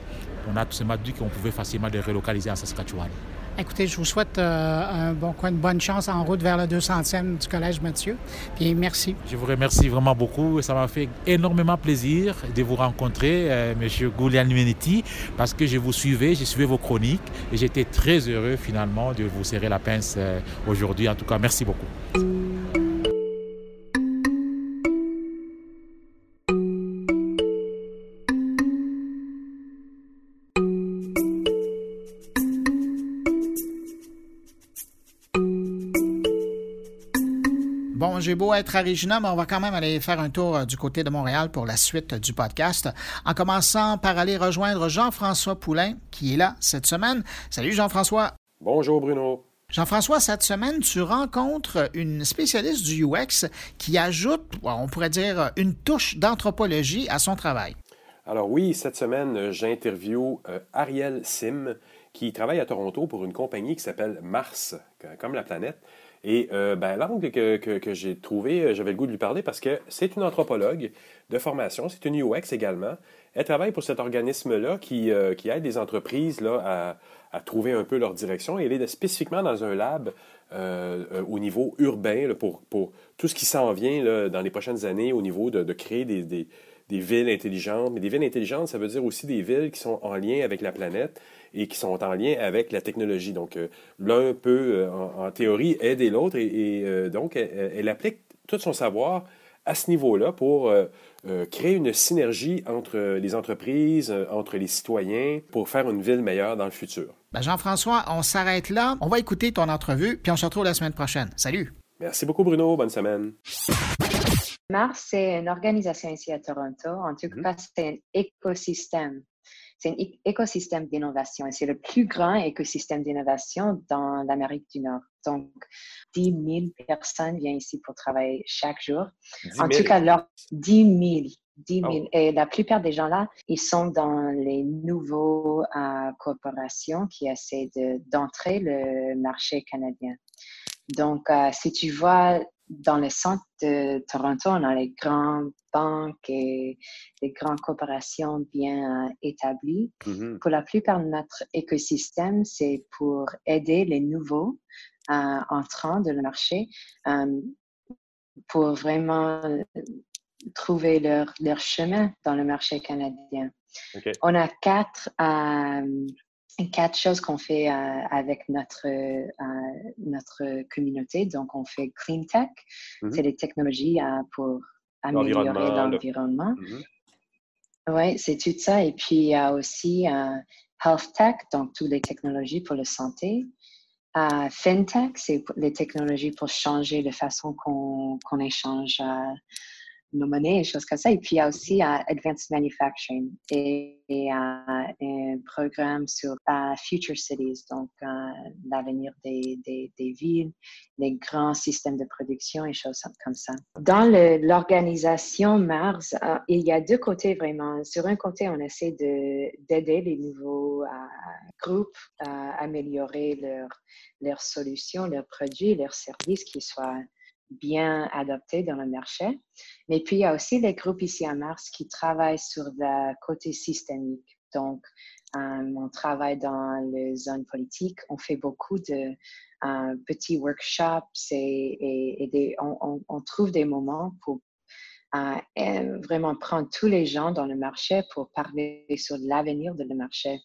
On a tout simplement dit qu'on pouvait facilement les relocaliser en Saskatchewan. Écoutez, je vous souhaite euh, un bon une bonne chance en route vers le 200e du Collège Mathieu. Puis merci. Je vous remercie vraiment beaucoup. Ça m'a fait énormément plaisir de vous rencontrer, euh, M. Goulian Menetti, parce que je vous suivais, j'ai suivi vos chroniques et j'étais très heureux finalement de vous serrer la pince euh, aujourd'hui. En tout cas, merci beaucoup. J'ai beau être à Regina, mais on va quand même aller faire un tour du côté de Montréal pour la suite du podcast, en commençant par aller rejoindre Jean-François Poulain, qui est là cette semaine. Salut Jean-François. Bonjour Bruno. Jean-François, cette semaine, tu rencontres une spécialiste du UX qui ajoute, on pourrait dire, une touche d'anthropologie à son travail. Alors oui, cette semaine, j'interviewe Ariel Sim, qui travaille à Toronto pour une compagnie qui s'appelle Mars, comme la planète. Et ben, l'angle que, que j'ai trouvé, j'avais le goût de lui parler parce que c'est une anthropologue de formation, c'est une UX également. Elle travaille pour cet organisme-là qui, qui aide les entreprises là, à trouver un peu leur direction. Et elle est spécifiquement dans un lab euh, euh, au niveau urbain pour, pour, tout ce qui s'en vient dans les prochaines années au niveau de, créer des, des, villes intelligentes. Mais des villes intelligentes, ça veut dire aussi des villes qui sont en lien avec la planète et qui sont en lien avec la technologie. Donc, euh, l'un peut, en, théorie, aider l'autre et, et donc, elle, elle, applique tout son savoir à ce niveau-là pour euh, créer une synergie entre les entreprises, euh, entre les citoyens, pour faire une ville meilleure dans le futur. Ben, Jean-François, on s'arrête là. On va écouter ton entrevue, puis on se retrouve la semaine prochaine. Salut. Merci beaucoup, Bruno. Bonne semaine. Mars, c'est une organisation ici à Toronto. En tout mm-hmm. cas, c'est un écosystème c'est un écosystème d'innovation et c'est le plus grand écosystème d'innovation dans l'Amérique du Nord. Donc, 10 000 personnes viennent ici pour travailler chaque jour. En tout cas, là, 10 000. 10 000. Et la plupart des gens là, ils sont dans les nouveaux euh, corporations qui essaient d'entrer le marché canadien. Donc, euh, si tu vois dans le centre de Toronto, on a les grandes banques et les grandes corporations bien euh, établies. Mm-hmm. Pour la plupart de notre écosystème, c'est pour aider les nouveaux euh, entrants de le marché euh, pour vraiment trouver leur, leur, chemin dans le marché canadien. On a quatre quatre choses qu'on fait euh, avec notre, euh, notre communauté. Donc, on fait clean tech, mm-hmm. c'est les technologies euh, pour améliorer l'environnement. Mm-hmm. Oui, c'est tout ça. Et puis, il y a aussi health tech, donc toutes les technologies pour la santé. fintech, c'est les technologies pour changer la façon qu'on échange nos monnaies et choses comme ça. Et puis, il y a aussi uh, Advanced Manufacturing et, et uh, un programme sur uh, Future Cities, donc l'avenir des, des, villes, les grands systèmes de production et choses comme ça. Dans l'organisation Mars, il y a deux côtés vraiment. Sur un côté, on essaie d'aider les nouveaux groupes à améliorer leurs leurs solutions, leurs produits, leurs services qui soient bien adopté dans le marché. Mais puis, il y a aussi les groupes ici à Mars qui travaillent sur le côté systémique. Donc, euh, on travaille dans les zones politiques. On fait beaucoup de euh, petits workshops et, des, on, trouve des moments pour euh, vraiment prendre tous les gens dans le marché pour parler sur l'avenir de le marché.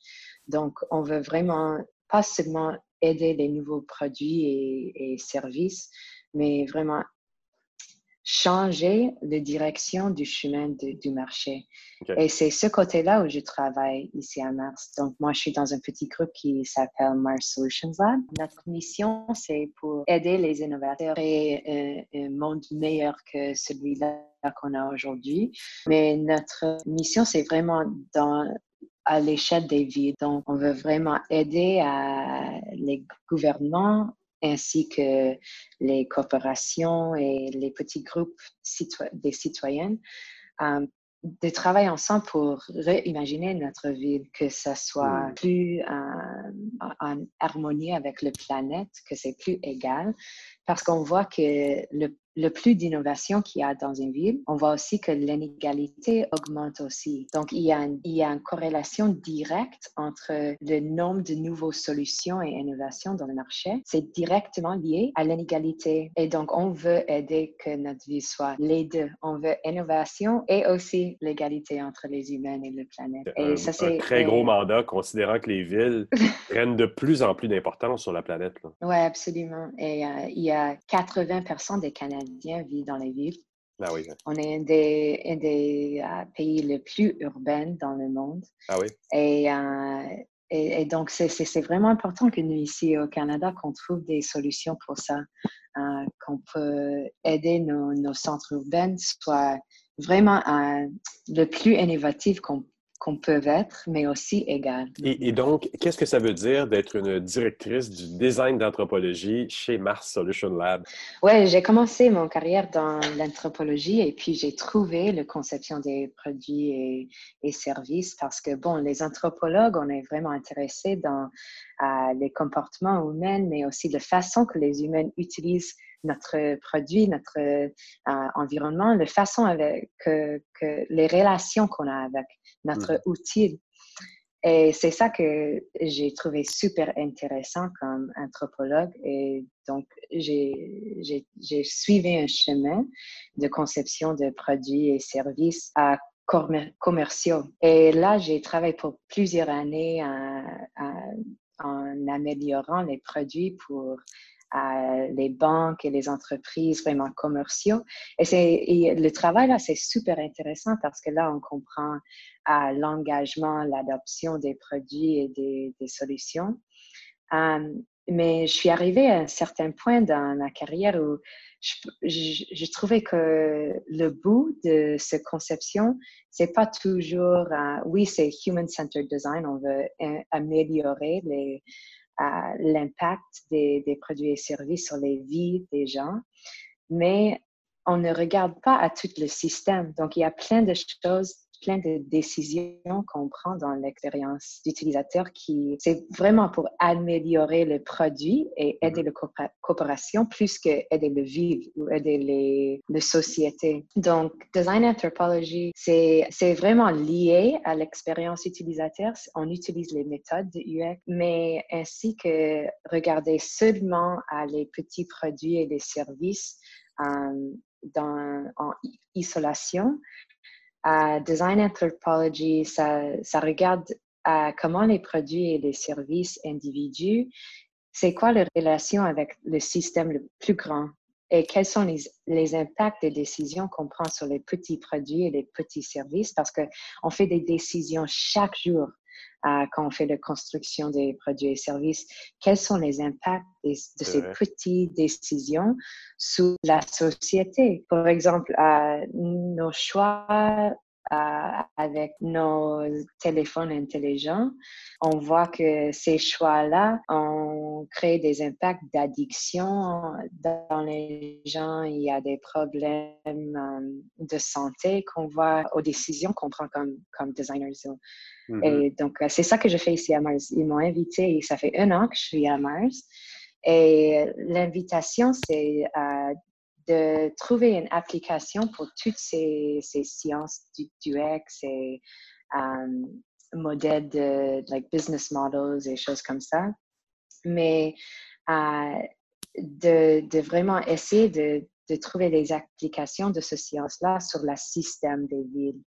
Donc, on veut vraiment pas seulement aider les nouveaux produits et services, mais vraiment changer la direction du chemin du marché. Et c'est ce côté-là où je travaille ici à Mars. Donc, moi, je suis dans un petit groupe qui s'appelle Mars Solutions Lab. Notre mission, c'est pour aider les innovateurs et un, un monde meilleur que celui-là qu'on a aujourd'hui. Mais notre mission, c'est vraiment dans à l'échelle des villes. Donc, on veut vraiment aider à les gouvernements ainsi que les corporations et les petits groupes des citoyennes, euh, de travailler ensemble pour réimaginer notre ville, que ça soit plus euh, en harmonie avec la planète, que c'est plus égal, parce qu'on voit que le le plus d'innovation qu'il y a dans une ville, on voit aussi que l'inégalité augmente aussi. Donc, il y, a il y a une corrélation directe entre le nombre de nouvelles solutions et innovations dans le marché. C'est directement lié à l'inégalité. Et donc, on veut aider que notre vie soit les deux. On veut innovation et aussi l'égalité entre les humains et la planète. Et ça, c'est un très gros mandat, considérant que les villes prennent de plus en plus d'importance sur la planète. Oui, absolument. Et euh, il y a 80 des Canadiens vit dans les villes. Ah On est un des, des euh, pays les plus urbains dans le monde. Ah oui? Et, euh, et, donc, c'est vraiment important que nous, ici au Canada, qu'on trouve des solutions pour ça, euh, qu'on peut aider nos, nos, centres urbains, soit vraiment le plus innovatif qu'on qu'on peut être, mais aussi égal. Et, donc, qu'est-ce que ça veut dire d'être une directrice du design d'anthropologie chez Mars Solution Lab? Oui, j'ai commencé mon carrière dans l'anthropologie et puis j'ai trouvé la conception des produits et, et, services parce que, bon, les anthropologues, on est vraiment intéressés dans euh, les comportements humains, mais aussi la façon que les humains utilisent notre produit, notre euh, environnement, la façon avec que, que les relations qu'on a avec notre mm. outil. Et c'est ça que j'ai trouvé super intéressant comme anthropologue. Et donc, j'ai suivi un chemin de conception de produits et services à commerciaux. Et là, j'ai travaillé pour plusieurs années en améliorant les produits pour les banques et les entreprises vraiment commerciaux. Et, c'est, le travail là, c'est super intéressant parce que là, on comprend l'engagement, l'adoption des produits et des, solutions. Um, mais je suis arrivée à un certain point dans ma carrière où je, trouvais que le bout de cette conception, c'est pas toujours, uh, oui, c'est human-centered design, on veut euh, améliorer les, l'impact des, des, produits et services sur les vies des gens, mais on ne regarde pas à tout le système. Donc, il y a plein de choses plein de décisions qu'on prend dans l'expérience d'utilisateur qui, c'est vraiment pour améliorer le produit et mhm. aider la coopération plus que aider le vivre ou aider les, les sociétés. Donc, Design Anthropology, c'est, c'est vraiment lié à l'expérience utilisateur. On utilise les méthodes de UX, mais ainsi que regarder seulement à les petits produits et les services euh, dans, en isolation, Design Anthropology, ça, regarde comment les produits et les services individus, c'est quoi leur relation avec le système le plus grand et quels sont les, les impacts des décisions qu'on prend sur les petits produits et les petits services parce qu'on fait des décisions chaque jour quand on fait la construction des produits et services, quels sont les impacts de ces petites décisions sur la société? Par exemple, nos choix avec nos téléphones intelligents, on voit que ces choix-là ont créé des impacts d'addiction dans les gens. Il y a des problèmes euh, de santé qu'on voit aux décisions qu'on prend comme, comme designers. Et mm-hmm. donc, euh, c'est ça que je fais ici à Mars. Ils m'ont invité, ça fait un an que je suis à Mars. Et l'invitation, c'est euh, de trouver une application pour toutes ces, ces sciences du, UX et um, modèles de like business models et choses comme ça. Mais euh, de, de, vraiment essayer de, de, trouver des applications de ce science-là sur le système des villes.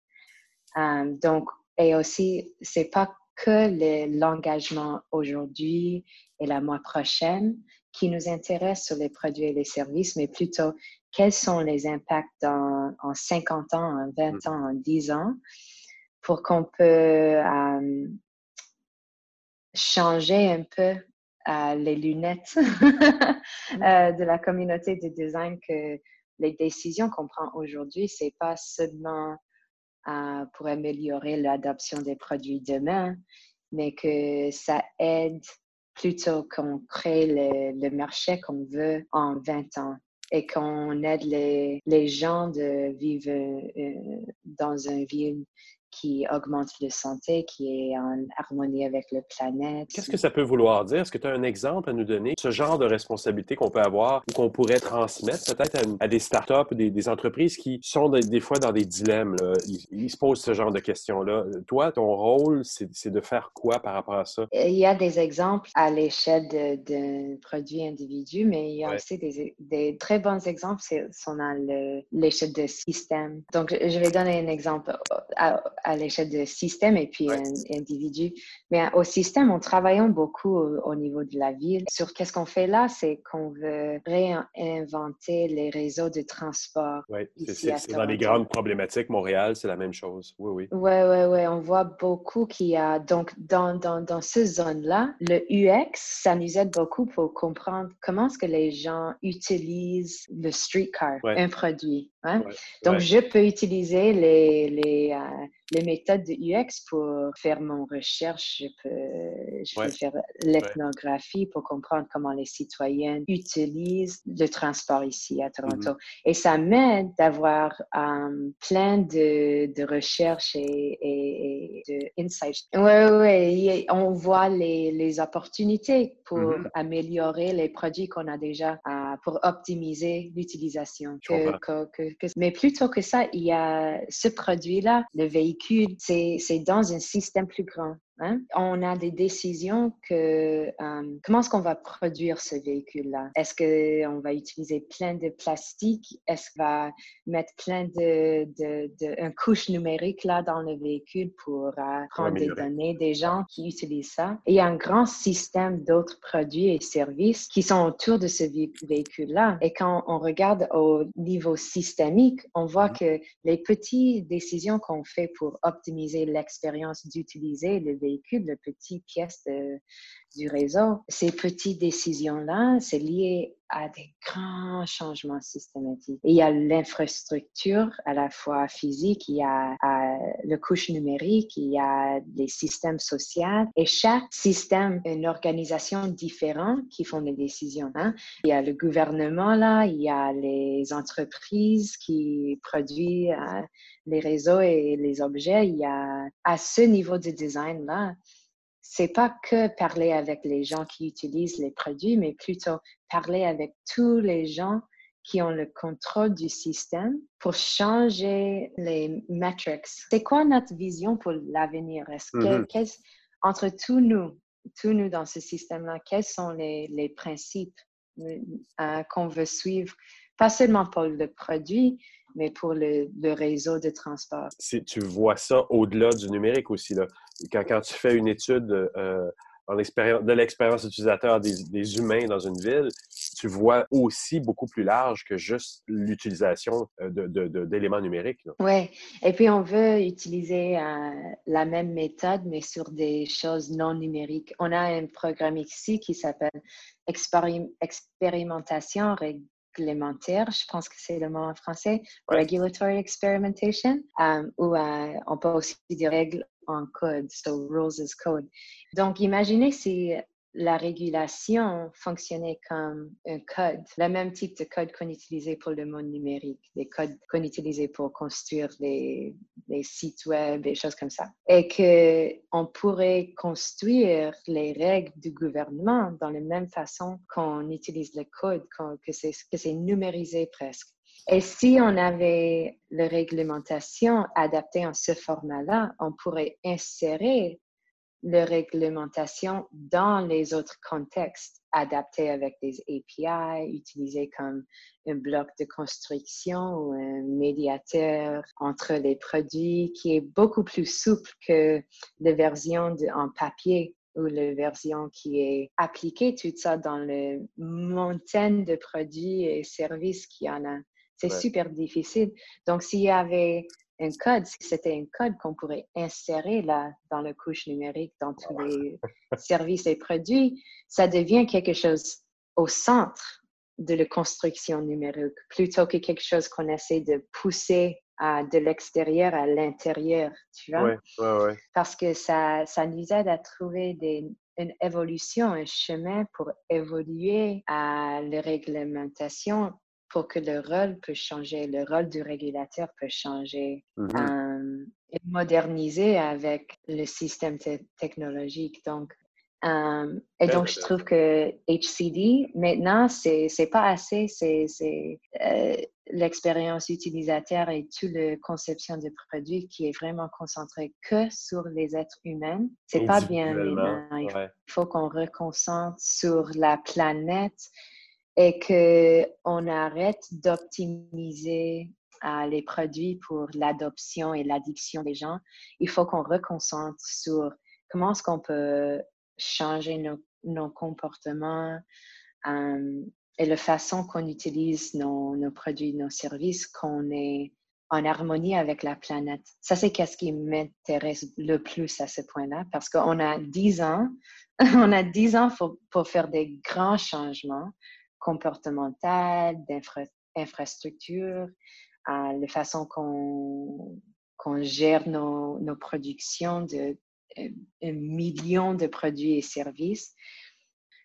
Um, donc, et aussi, c'est pas que l'engagement aujourd'hui et la mois prochaine, qui nous intéresse sur les produits et les services, mais plutôt quels sont les impacts en 50 ans, en 20 mm. ans, en 10 ans, pour qu'on peut euh, changer un peu euh, les lunettes mm. euh, de la communauté de design que les décisions qu'on prend aujourd'hui, c'est pas seulement pour améliorer l'adoption des produits demain, mais que ça aide plutôt qu'on crée le, marché qu'on veut en 20 ans et qu'on aide les, gens de vivre euh, dans une ville qui augmente la santé, qui est en harmonie avec la planète. Qu'est-ce que ça peut vouloir dire? Est-ce que tu as un exemple à nous donner? Ce genre de responsabilité qu'on peut avoir ou qu'on pourrait transmettre peut-être à, des startups, des, des entreprises qui sont des, fois dans des dilemmes. Ils, se posent ce genre de questions-là. Toi, ton rôle, c'est de faire quoi par rapport à ça? Il y a des exemples à l'échelle de, produits individus, mais il y a aussi des, des, très bons exemples sont à l'échelle de système. Donc, je vais donner un exemple à l'échelle de système et puis un individu. Mais au système, on travaille beaucoup au, niveau de la ville. Sur qu'est-ce qu'on fait là, c'est qu'on veut réinventer les réseaux de transport. Oui, c'est dans les grandes problématiques. Montréal, c'est la même chose. Oui, oui. Oui, oui, oui. On voit beaucoup qu'il y a. Donc, dans, dans, dans cette zone-là, le UX, ça nous aide beaucoup pour comprendre comment est-ce que les gens utilisent le streetcar, un produit. Hein? Donc, je peux utiliser les, les, euh, les méthodes de UX pour faire mon recherche. Je peux, je peux faire l'ethnographie pour comprendre comment les citoyens utilisent le transport ici à Toronto. Mm-hmm. Et ça m'aide d'avoir um, plein de, de recherches et, et, de insights. Oui, oui, on voit les, les opportunités pour mm-hmm. améliorer les produits qu'on a déjà, uh, pour optimiser l'utilisation. mais plutôt que ça, il y a ce produit-là, le véhicule, c'est dans un système plus grand. Hein? On a des décisions que euh, comment est-ce qu'on va produire ce véhicule-là? Est-ce qu'on va utiliser plein de plastique? Est-ce qu'on va mettre plein de, de, de couche numérique là dans le véhicule pour euh, prendre des données des gens qui utilisent ça? Et il y a un grand système d'autres produits et services qui sont autour de ce véhicule-là. Et quand on regarde au niveau systémique, on voit mm-hmm. que les petites décisions qu'on fait pour optimiser l'expérience d'utiliser le véhicule véhicule, de petites pièces du réseau. Ces petites décisions-là, c'est lié à des grands changements systématiques. il y a l'infrastructure à la fois physique, il y a, le couche numérique, il y a des systèmes sociaux et chaque système une organisation différente qui font des décisions. Hein. Il y a le gouvernement là, il y a les entreprises qui produisent euh, les réseaux et les objets. Il y a à ce niveau de design là, c'est pas que parler avec les gens qui utilisent les produits, mais plutôt parler avec tous les gens qui ont le contrôle du système pour changer les metrics. C'est quoi notre vision pour l'avenir? Est-ce que, mm-hmm. entre tous nous, tous nous dans ce système-là, quels sont les, les principes euh, qu'on veut suivre, pas seulement pour le produit, mais pour le, le réseau de transport. Si tu vois ça au-delà du numérique aussi, là. Quand, quand tu fais une étude euh, en de l'expérience utilisateur des, des, humains dans une ville, tu vois aussi beaucoup plus large que juste l'utilisation euh, d'éléments numériques. Oui, et puis on veut utiliser euh, la même méthode, mais sur des choses non numériques. On a un programme ici qui s'appelle expérimentation réglementaire, je pense que c'est le mot en français, regulatory experimentation, um, où euh, on peut aussi dire règles en code, so rules as code. Donc, imaginez si la régulation fonctionnait comme un code, le même type de code qu'on utilisait pour le monde numérique, des codes qu'on utilisait pour construire des, sites web, des choses comme ça. Et qu'on pourrait construire les règles du gouvernement dans la même façon qu'on utilise le code, que c'est numérisé presque. Et si on avait la réglementation adaptée en ce format-là, on pourrait insérer la réglementation dans les autres contextes, adaptés avec des API, utilisés comme un bloc de construction ou un médiateur entre les produits qui est beaucoup plus souple que la version en papier ou la version qui est appliquée, tout ça dans le montagne de produits et services qu'il y en a. C'est super difficile. Donc, s'il y avait un code, si c'était un code qu'on pourrait insérer là dans la couche numérique, dans tous les services et produits, ça devient quelque chose au centre de la construction numérique, plutôt que quelque chose qu'on essaie de pousser à, de l'extérieur à l'intérieur, tu vois? Parce que ça, ça nous aide à trouver des, une évolution, un chemin pour évoluer à la réglementation pour que le rôle peut changer, le rôle du régulateur peut changer mm-hmm. euh, et moderniser avec le système technologique. Donc, euh, et donc, je trouve que HCD, maintenant, c'est pas assez, c'est euh, l'expérience utilisateur et toute la conception de produits qui est vraiment concentrée que sur les êtres humains. C'est pas bien Il faut qu'on reconcentre sur la planète et qu'on arrête d'optimiser euh, les produits pour l'adoption et l'addiction des gens. Il faut qu'on reconcentre sur comment est-ce qu'on peut changer nos, comportements euh, et la façon qu'on utilise nos, nos, produits, nos services, qu'on est en harmonie avec la planète. Ça, c'est qu'est-ce qui m'intéresse le plus à ce point-là, parce qu'on a dix ans, on a dix ans pour, pour faire des grands changements comportementale, d'infrastructure, à la façon qu'on qu'on gère nos, nos, productions de un million de produits et services.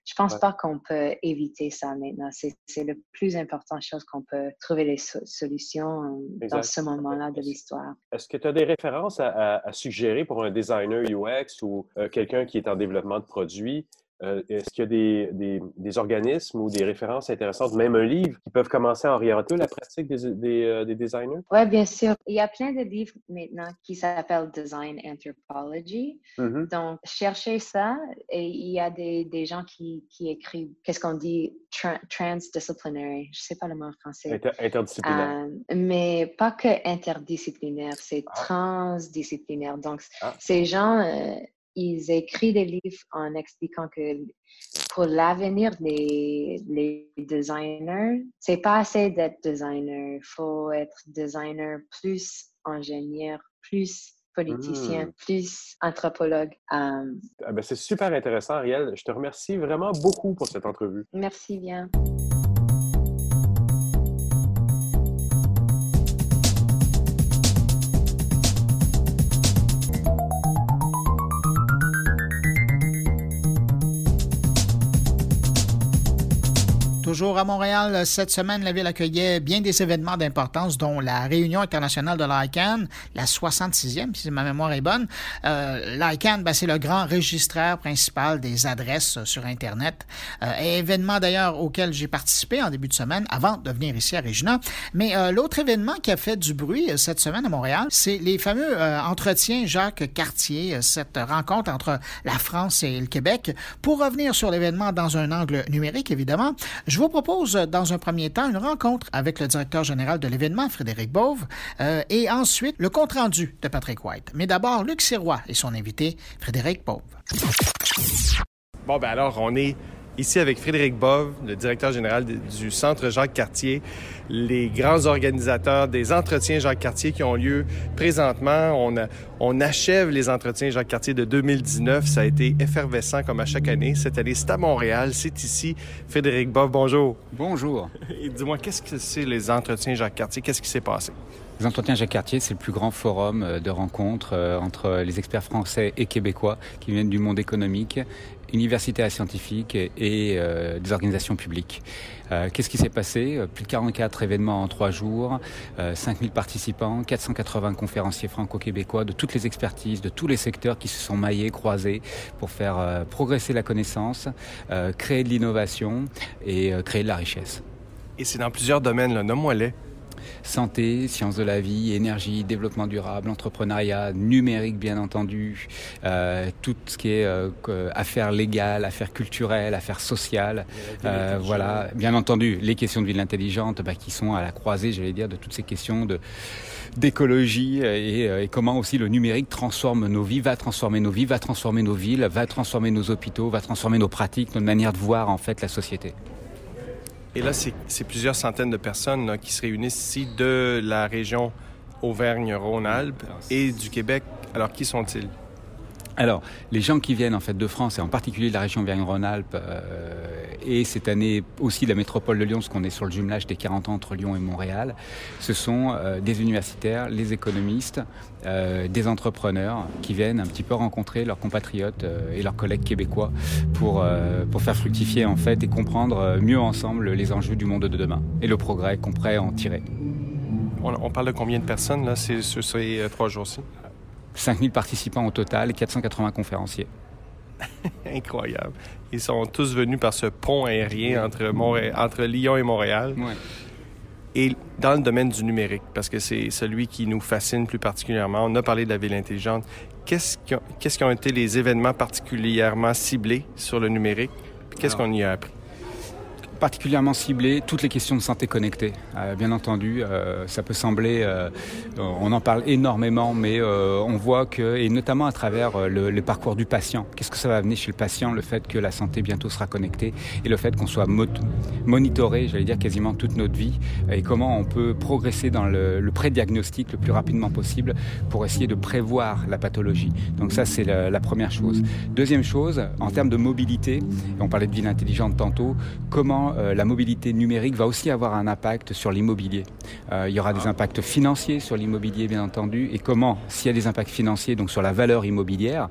Je pense pas qu'on peut éviter ça maintenant. C'est la plus importante chose qu'on peut trouver les solutions euh, dans ce moment-là de l'histoire. Est-ce que tu as des références à, suggérer pour un designer UX ou euh, quelqu'un qui est en développement de produits? Euh, est-ce qu'il y a des, des, des, organismes ou des références intéressantes, même un livre, qui peuvent commencer à orienter la pratique des, des, euh, des designers? Oui, bien sûr. Il y a plein de livres maintenant qui s'appellent Design Anthropology. Mm-hmm. Donc, cherchez ça et il y a des, gens qui, qui écrivent, qu'est-ce qu'on dit, transdisciplinary. Je ne sais pas le mot en français. interdisciplinaire. Euh, mais pas que interdisciplinaire, c'est ah. transdisciplinaire. Donc, ah. ces gens ils écrivent des livres en expliquant que pour l'avenir, les, les designers, c'est pas assez d'être designer. Il faut être designer plus ingénieur, plus politicien, hmm. plus anthropologue. Euh, ah ben, c'est super intéressant, Ariel. Je te remercie vraiment beaucoup pour cette entrevue. Merci bien. Toujours à Montréal, cette semaine, la ville accueillait bien des événements d'importance, dont la réunion internationale de l'ICANN, la 66e, si ma mémoire est bonne. Euh, L'ICANN, ben, c'est le grand registraire principal des adresses sur Internet. Euh, événement d'ailleurs auquel j'ai participé en début de semaine, avant de venir ici à Regina. Mais euh, l'autre événement qui a fait du bruit euh, cette semaine à Montréal, c'est les fameux entretiens Jacques Cartier, cette rencontre entre la France et le Québec. Pour revenir sur l'événement dans un angle numérique, évidemment, je vous propose dans un premier temps une rencontre avec le directeur général de l'événement, Frédéric Bove, euh, et ensuite le compte-rendu de Patrick White. Mais d'abord, Luc Sirois et son invité, Frédéric Bove. Bon, ben alors, on est ici avec Frédéric Bove, le directeur général du Centre Jacques Cartier, les grands organisateurs des entretiens Jacques Cartier qui ont lieu présentement. On, on achève les entretiens Jacques Cartier de 2019. Ça a été effervescent comme à chaque année. Cette année, c'est à Montréal, c'est ici. Frédéric Bove, bonjour. Bonjour. Et dis-moi, qu'est-ce que c'est les entretiens Jacques Cartier? Qu'est-ce qui s'est passé? Les entretiens Jacques Cartier, c'est le plus grand forum euh, de rencontres euh, entre les experts français et québécois qui viennent du monde économique universités scientifiques et euh, des organisations publiques. Euh, qu'est-ce qui s'est passé? Plus de 44 événements en trois jours, 5000 euh, participants, 480 conférenciers franco-québécois de toutes les expertises, de tous les secteurs qui se sont maillés, croisés pour faire progresser la connaissance, créer de l'innovation et créer de la richesse. Et c'est dans plusieurs domaines. Nomme-moi-les santé, sciences de la vie, énergie, développement durable, entrepreneuriat, numérique bien entendu, euh, tout ce qui est euh, affaires légales, affaires culturelles, affaires sociales. Euh, voilà, bien entendu, les questions de ville intelligente bah, qui sont à la croisée, j'allais dire, de toutes ces questions de d'écologie et, et, comment aussi le numérique transforme nos vies, va transformer nos vies, va transformer nos villes, va transformer nos hôpitaux, va transformer nos pratiques, notre manière de voir en fait la société. Et là, c'est plusieurs centaines de personnes qui se réunissent ici de la région Auvergne-Rhône-Alpes et du Québec. Alors, qui sont-ils? Alors, les gens qui viennent en fait de France et en particulier de la région Auvergne-Rhône-Alpes euh, et cette année aussi la métropole de Lyon, parce qu'on est sur le jumelage des 40 ans entre Lyon et Montréal, ce sont euh, des universitaires, les économistes, euh, des entrepreneurs qui viennent un petit peu rencontrer leurs compatriotes et leurs collègues québécois pour pour faire fructifier en fait et comprendre mieux ensemble les enjeux du monde de demain et le progrès qu'on pourrait en tirer. On, parle de combien de personnes là, ces, ces trois jours-ci? 5000 participants au total et 480 conférenciers. Incroyable. Ils sont tous venus par ce pont aérien entre, entre Lyon et Montréal. Et dans le domaine du numérique, parce que c'est celui qui nous fascine plus particulièrement, on a parlé de la ville intelligente. Qu'est-ce qui, qui, ont été les événements particulièrement ciblés sur le numérique? Qu'est-ce qu'on y a appris? Particulièrement ciblé toutes les questions de santé connectée. Euh, bien entendu, euh, ça peut sembler, euh, on en parle énormément, mais on voit que, et notamment à travers le, parcours du patient, qu'est-ce que ça va amener chez le patient, le fait que la santé bientôt sera connectée et le fait qu'on soit monitoré, j'allais dire quasiment toute notre vie, et comment on peut progresser dans le, pré-diagnostic le plus rapidement possible pour essayer de prévoir la pathologie? Donc ça, c'est la, la première chose. Deuxième chose, en termes de mobilité, on parlait de ville intelligente tantôt, comment la mobilité numérique va aussi avoir un impact sur l'immobilier. il y aura des impacts financiers sur l'immobilier, bien entendu, et comment, s'il y a des impacts financiers, donc sur la valeur immobilière,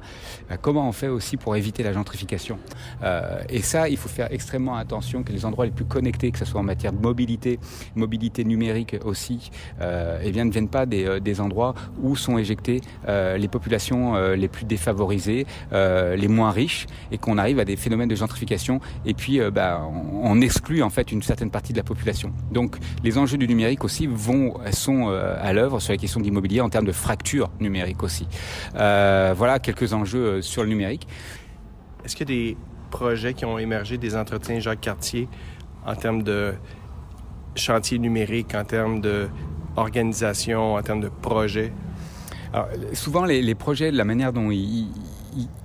comment on fait aussi pour éviter la gentrification? et ça, il faut faire extrêmement attention que les endroits les plus connectés, que ce soit en matière de mobilité, mobilité numérique aussi, eh bien, ne viennent pas des, des endroits où sont éjectées les populations les plus défavorisées, les moins riches, et qu'on arrive à des phénomènes de gentrification. Et puis, bah, on exclut en fait une certaine partie de la population. Donc, les enjeux du numérique aussi vont sont à l'œuvre sur la question de l'immobilier en termes de fracture numérique aussi. voilà quelques enjeux sur le numérique. Est-ce qu'il y a des projets qui ont émergé des entretiens Jacques Cartier en termes de chantier numérique, en termes d'organisation, en termes de projets? Alors, souvent, les, les, projets, de la manière dont ils,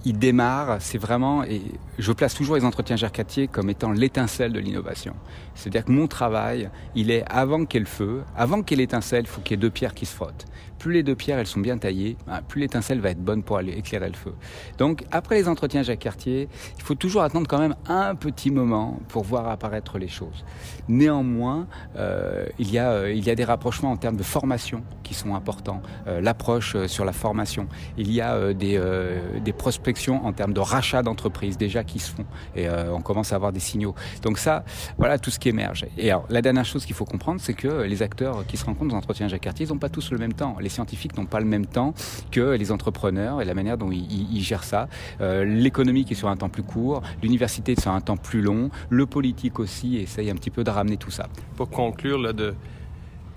ils démarrent, c'est vraiment, et je place toujours les entretiens Jacques Cartier comme étant l'étincelle de l'innovation. C'est-à-dire que mon travail, il est avant qu'il y ait le feu, avant qu'il y ait l'étincelle, il faut qu'il y ait deux pierres qui se frottent plus les deux pierres elles sont bien taillées, ben, plus l'étincelle va être bonne pour aller éclairer le feu. Donc après les entretiens Jacques Cartier, il faut toujours attendre quand même un petit moment pour voir apparaître les choses. Néanmoins, euh, il, y a, euh, il y a des rapprochements en termes de formation qui sont importants, euh, l'approche euh, sur la formation. Il y a euh, des, prospections en termes de rachat d'entreprises déjà qui se font et on commence à avoir des signaux. Donc ça, voilà tout ce qui émerge. Et la dernière chose qu'il faut comprendre, c'est que les acteurs qui se rencontrent dans entretiens Jacques Cartier, ils n'ont pas tous le même temps. Les les scientifiques n'ont pas le même temps que les entrepreneurs et la manière dont ils, gèrent ça. Euh, L'économie qui est sur un temps plus court, l'université sur un temps plus long, le politique aussi essaye un petit peu de ramener tout ça. Pour conclure, là, de...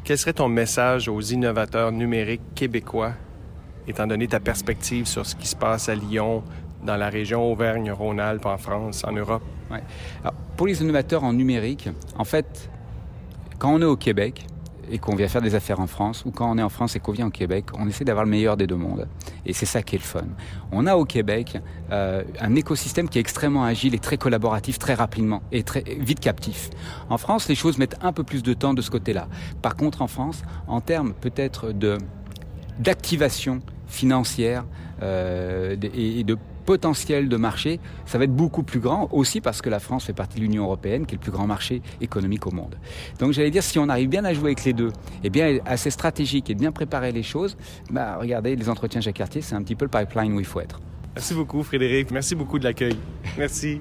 quel serait ton message aux innovateurs numériques québécois, étant donné ta perspective sur ce qui se passe à Lyon, dans la région Auvergne-Rhône-Alpes, en France, en Europe? Pour les innovateurs en numérique, en fait, quand on est au Québec, et qu'on vient faire des affaires en France, ou quand on est en France et qu'on vient au Québec, on essaie d'avoir le meilleur des deux mondes. Et c'est ça qui est le fun. On a au Québec euh, un écosystème qui est extrêmement agile et très collaboratif, très rapidement et très vite captif. En France, les choses mettent un peu plus de temps de ce côté-là. Par contre, en France, en termes peut-être de d'activation financière euh, et de potentiel de marché, ça va être beaucoup plus grand, aussi parce que la France fait partie de l'Union européenne, qui est le plus grand marché économique au monde. Donc j'allais dire, si on arrive bien à jouer avec les deux, et bien assez stratégique et bien préparer les choses, bah, regardez, les entretiens Jacques Cartier, c'est un petit peu le pipeline où il faut être. Merci beaucoup Frédéric, merci beaucoup de l'accueil. Merci.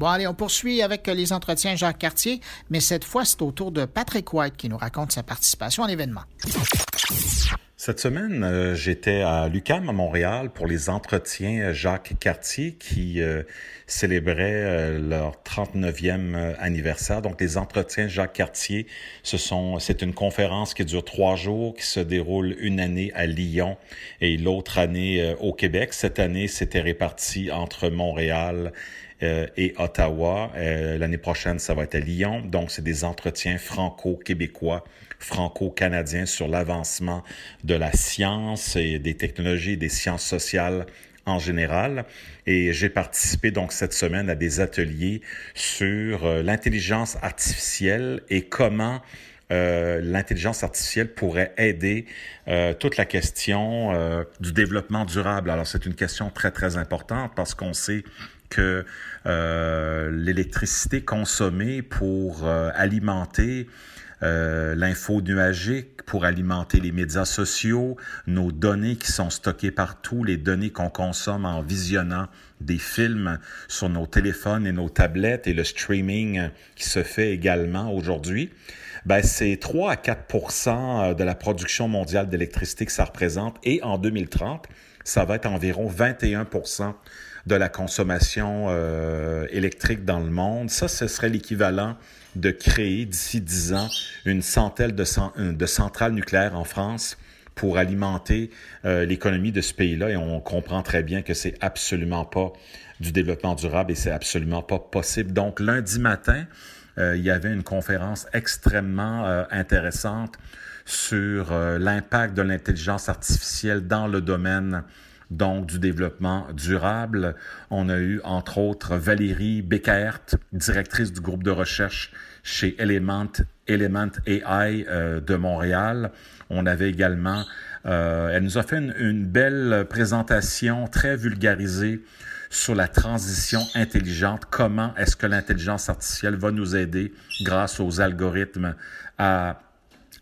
Bon, allez, on poursuit avec les entretiens Jacques Cartier, mais cette fois, c'est au tour de Patrick White qui nous raconte sa participation à l'événement. Cette semaine, euh, j'étais à l'UCAM à Montréal pour les entretiens Jacques Cartier qui euh, célébraient euh, leur 39e anniversaire. Donc, les entretiens Jacques Cartier, c'est une conférence qui dure trois jours, qui se déroule une année à Lyon et l'autre année au Québec. Cette année, c'était réparti entre Montréal euh, et Ottawa. Euh, l'année prochaine, ça va être à Lyon. Donc, c'est des entretiens franco-québécois, franco-canadiens sur l'avancement de la science et des technologies des sciences sociales en général. Et j'ai participé donc cette semaine à des ateliers sur euh, l'intelligence artificielle et comment euh, l'intelligence artificielle pourrait aider euh, toute la question euh, du développement durable. Alors c'est une question très très importante parce qu'on sait que l'électricité consommée pour euh, alimenter euh, l'info nuagique, pour alimenter les médias sociaux, nos données qui sont stockées partout, les données qu'on consomme en visionnant des films sur nos téléphones et nos tablettes et le streaming qui se fait également aujourd'hui. Ben, c'est 3 à 4 de la production mondiale d'électricité que ça représente et en 2030, ça va être environ 21 de la consommation euh, électrique dans le monde. Ça, ce serait l'équivalent de créer d'ici 10 ans une centaine de, euh, de centrales nucléaires en France pour alimenter euh, l'économie de ce pays-là. Et on comprend très bien que c'est absolument pas du développement durable et c'est absolument pas possible. Donc, lundi matin, il y avait une conférence extrêmement intéressante sur l'impact de l'intelligence artificielle dans le domaine donc du développement durable. On a eu, entre autres, Valérie Beckert, directrice du groupe de recherche chez Element, Element AI euh, de Montréal. On avait également, euh, elle nous a fait une, une belle présentation très vulgarisée sur la transition intelligente. Comment est-ce que l'intelligence artificielle va nous aider grâce aux algorithmes à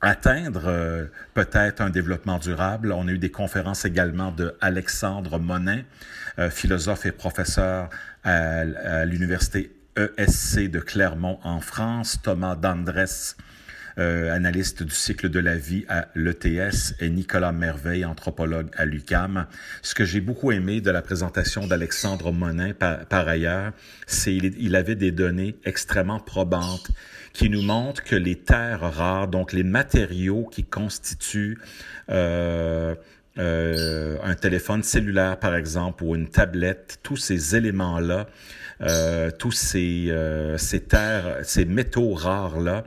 atteindre euh, peut-être un développement durable. On a eu des conférences également de Alexandre Monin, euh, philosophe et professeur à, à l'université ESC de Clermont en France, Thomas Dandres, euh, analyste du cycle de la vie à l'ETS, et Nicolas Merveille, anthropologue à l'UCAM. Ce que j'ai beaucoup aimé de la présentation d'Alexandre Monin, par, ailleurs, c'est il avait des données extrêmement probantes qui nous montrent que les terres rares, donc les matériaux qui constituent euh, euh, un téléphone cellulaire, par exemple, ou une tablette, tous ces éléments-là, euh, tous ces, euh, ces terres, ces métaux rares-là,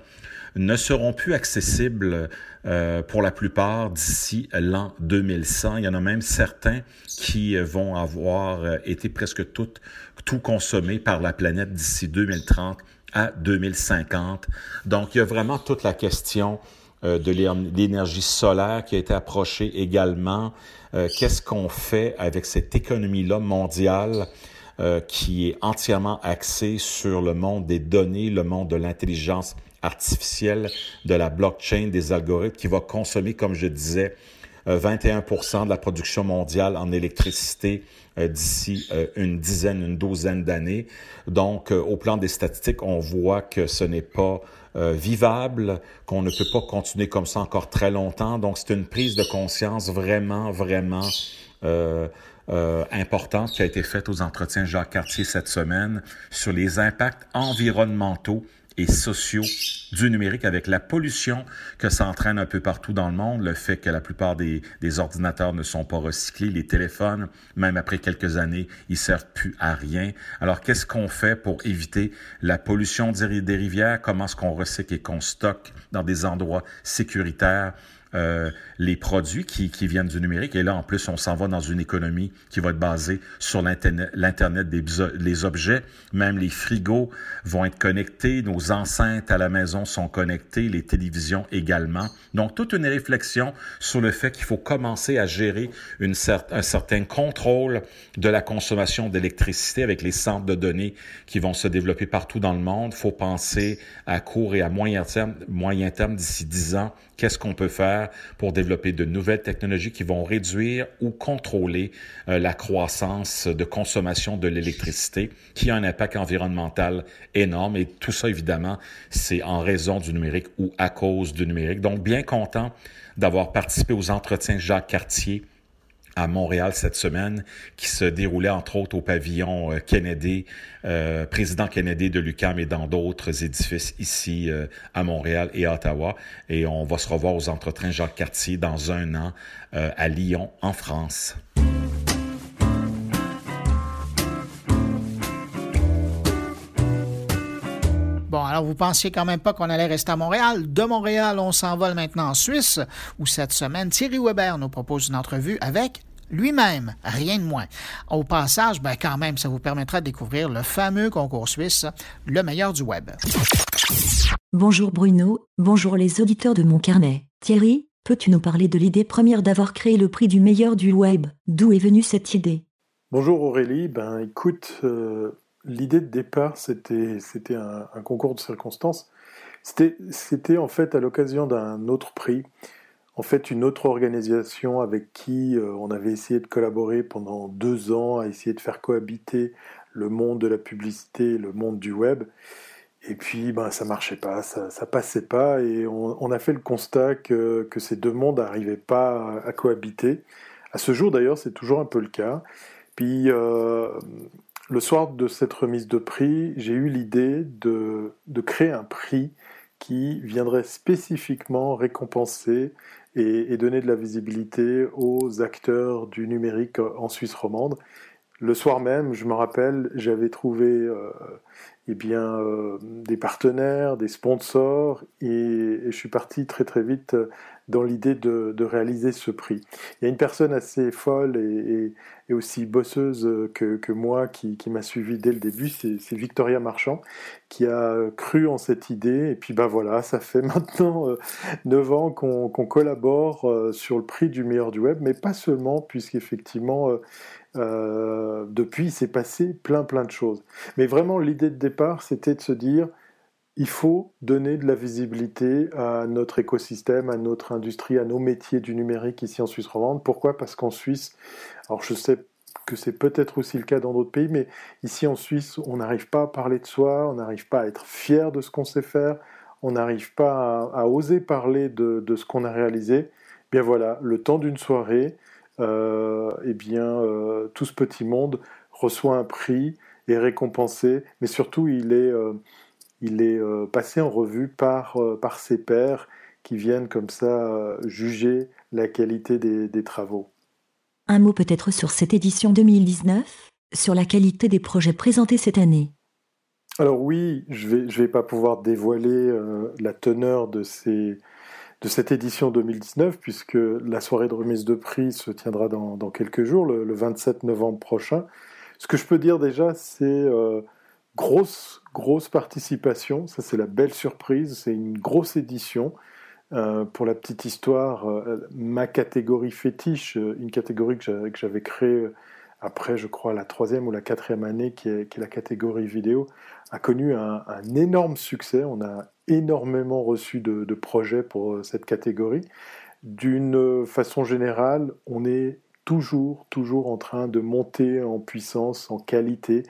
ne seront plus accessibles euh, pour la plupart d'ici l'an 2100. Il y en a même certains qui vont avoir euh, été presque toutes, tout consommés par la planète d'ici 2030 à 2050. Donc, il y a vraiment toute la question euh, de l'énergie solaire qui a été approchée également. Euh, Qu'est-ce qu'on fait avec cette économie-là mondiale euh, qui est entièrement axée sur le monde des données, le monde de l'intelligence artificielle, de la blockchain, des algorithmes, qui va consommer, comme je disais, 21% de la production mondiale en électricité euh, d'ici euh, une dizaine, une douzaine d'années. Donc, euh, au plan des statistiques, on voit que ce n'est pas vivable, qu'on ne peut pas continuer comme ça encore très longtemps. Donc, c'est une prise de conscience vraiment, vraiment euh, euh, importante qui a été faite aux entretiens Jacques Cartier cette semaine sur les impacts environnementaux sociaux du numérique avec la pollution que ça entraîne un peu partout dans le monde, le fait que la plupart des, des ordinateurs ne sont pas recyclés, les téléphones, même après quelques années, ils servent plus à rien. Alors, qu'est-ce qu'on fait pour éviter la pollution des rivières? Comment est-ce qu'on recycle et qu'on stocke dans des endroits sécuritaires? Euh, les produits qui, qui, viennent du numérique. Et là, en plus, on s'en va dans une économie qui va être basée sur l'Internet des les objets. Même les frigos vont être connectés, nos enceintes à la maison sont connectées, les télévisions également. Donc, toute une réflexion sur le fait qu'il faut commencer à gérer une cer un certain contrôle de la consommation d'électricité avec les centres de données qui vont se développer partout dans le monde. Il faut penser à court et à moyen terme, moyen terme d'ici 10 ans, qu'est-ce qu'on peut faire? Pour développer de nouvelles technologies qui vont réduire ou contrôler euh, la croissance de consommation de l'électricité, qui a un impact environnemental énorme. Et tout ça, évidemment, c'est en raison du numérique ou à cause du numérique. Donc, bien content d'avoir participé aux entretiens Jacques Cartier à Montréal cette semaine, qui se déroulait entre autres au pavillon euh, Kennedy, euh, président Kennedy de l'UCAM et dans d'autres édifices ici euh, à Montréal et à Ottawa. Et on va se revoir aux entretiens Jacques Cartier dans un an à Lyon, en France. Bon, alors vous pensiez quand même pas qu'on allait rester à Montréal. De Montréal, on s'envole maintenant en Suisse, où cette semaine, Thierry Weber nous propose une entrevue avec lui-même, rien de moins. Au passage, ben quand même, ça vous permettra de découvrir le fameux concours suisse, le meilleur du web. Bonjour Bruno, bonjour les auditeurs de mon carnet. Thierry, peux-tu nous parler de l'idée première d'avoir créé le prix du meilleur du web? D'où est venue cette idée? Bonjour Aurélie, ben écoute, euh, l'idée de départ c'était c'était un, un, concours de circonstances. C'était c'était en fait à l'occasion d'un autre prix en fait une autre organisation avec qui euh, on avait essayé de collaborer pendant deux ans, à essayer de faire cohabiter le monde de la publicité le monde du web. Et puis, ben, ça marchait pas, ça, passait pas, et on, a fait le constat que, ces deux mondes n'arrivaient pas à, cohabiter. À ce jour, d'ailleurs, c'est toujours un peu le cas. Puis, euh, le soir de cette remise de prix, j'ai eu l'idée de créer un prix qui viendrait spécifiquement récompenser et, donner de la visibilité aux acteurs du numérique en Suisse romande. Le soir même, je me rappelle, j'avais trouvé euh, eh bien, euh, des partenaires, des sponsors, et, je suis parti très très vite dans l'idée de, réaliser ce prix. Il y a une personne assez folle et, aussi bosseuse que, moi qui, m'a suivi dès le début, c'est Victoria Marchand, qui a cru en cette idée. Et puis bah voilà, ça fait maintenant 9 ans qu'on collabore sur le prix du meilleur du web, mais pas seulement, puisqu'effectivement, euh, depuis, il s'est passé plein plein de choses. Mais vraiment, l'idée de départ, c'était de se dire, il faut donner de la visibilité à notre écosystème, à notre industrie, à nos métiers du numérique ici en Suisse romande. Pourquoi? Parce qu'en Suisse, alors je sais que c'est peut-être aussi le cas dans d'autres pays, mais ici en Suisse, on n'arrive pas à parler de soi, on n'arrive pas à être fier de ce qu'on sait faire, on n'arrive pas à, oser parler de, de ce qu'on a réalisé. Bien voilà, le temps d'une soirée, eh bien, euh, tout ce petit monde reçoit un prix, est récompensé, mais surtout il est, euh, il est passé en revue par, par ses pairs qui viennent comme ça juger la qualité des, des travaux. Un mot peut-être sur cette édition 2019, sur la qualité des projets présentés cette année. Alors oui, je ne vais, je vais pas pouvoir dévoiler la teneur de ces, de cette édition 2019, puisque la soirée de remise de prix se tiendra dans, quelques jours, le, 27 novembre prochain. Ce que je peux dire déjà, c'est euh, grosse, grosse participation. Ça, c'est la belle surprise. C'est une grosse édition. Euh, pour la petite histoire, euh, ma catégorie fétiche, une catégorie que j'avais créée après, je crois, la troisième ou la quatrième année, qui est, la catégorie vidéo, a connu un, énorme succès. On a énormément reçu de, projets pour euh, cette catégorie. D'une façon générale, on est toujours, toujours en train de monter en puissance, en qualité.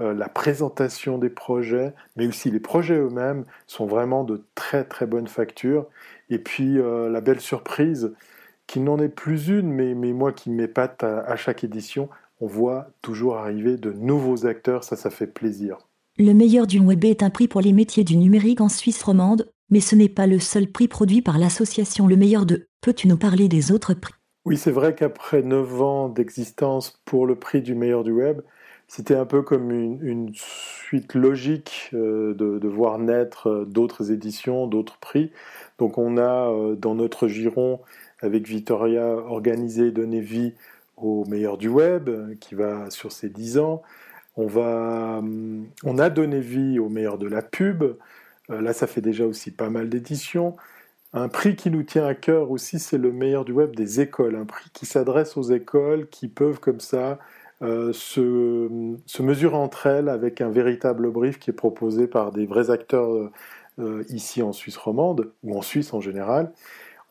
Euh, la présentation des projets, mais aussi les projets eux-mêmes sont vraiment de très très bonne facture. Et puis euh, la belle surprise, qui n'en est plus une, mais, mais moi qui m'épate à chaque édition, on voit toujours arriver de nouveaux acteurs, ça, ça fait plaisir. Le meilleur du web est un prix pour les métiers du numérique en Suisse romande, mais ce n'est pas le seul prix produit par l'association Le Meilleur de. Peux-tu nous parler des autres prix? Oui, c'est vrai qu'après 9 ans d'existence pour le prix du meilleur du web, c'était un peu comme une, suite logique euh, de, voir naître euh, d'autres éditions, d'autres prix. Donc on a euh, dans notre giron, avec Victoria, organisé, donné vie au meilleur du web, qui va sur ses 10 ans. Hum, on a donné vie au meilleur de la pub. Euh, là, ça fait déjà aussi pas mal d'éditions. Un prix qui nous tient à cœur aussi, c'est le meilleur du web des écoles. Un prix qui s'adresse aux écoles qui peuvent comme ça euh, se, mesurer entre elles avec un véritable brief qui est proposé par des vrais acteurs euh, ici en Suisse romande, ou en Suisse en général.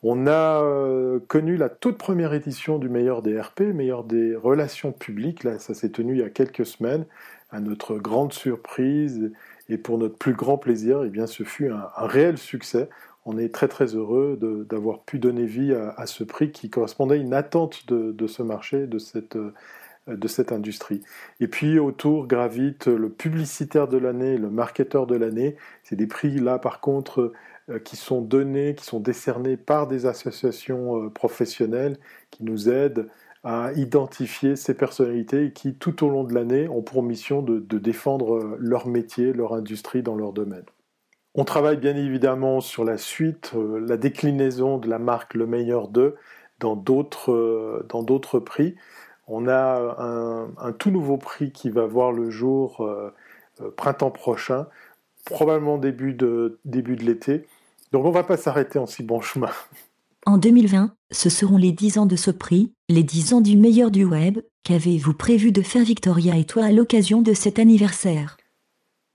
On a euh, connu la toute première édition du meilleur des RP, meilleur des relations publiques. Là, ça s'est tenu il y a quelques semaines. À notre grande surprise et pour notre plus grand plaisir, eh bien, ce fut un, réel succès. On est très très heureux d'avoir pu donner vie à, ce prix qui correspondait à une attente de, ce marché, de cette, de cette industrie. Et puis autour gravite le publicitaire de l'année, le marketeur de l'année. C'est des prix là par contre euh, qui sont donnés, qui sont décernés par des associations euh, professionnelles qui nous aident à identifier ces personnalités qui, tout au long de l'année, ont pour mission de, défendre euh, leur métier, leur industrie dans leur domaine. On travaille bien évidemment sur la suite, la déclinaison de la marque Le Meilleur d'eux dans d'autres, prix. On a un, un, tout nouveau prix qui va voir le jour printemps prochain, probablement début de, début de l'été, donc on ne va pas s'arrêter en si bon chemin. En 2020, ce seront les 10 ans de ce prix, les 10 ans du meilleur du web. Qu'avez-vous prévu de faire Victoria et toi à l'occasion de cet anniversaire?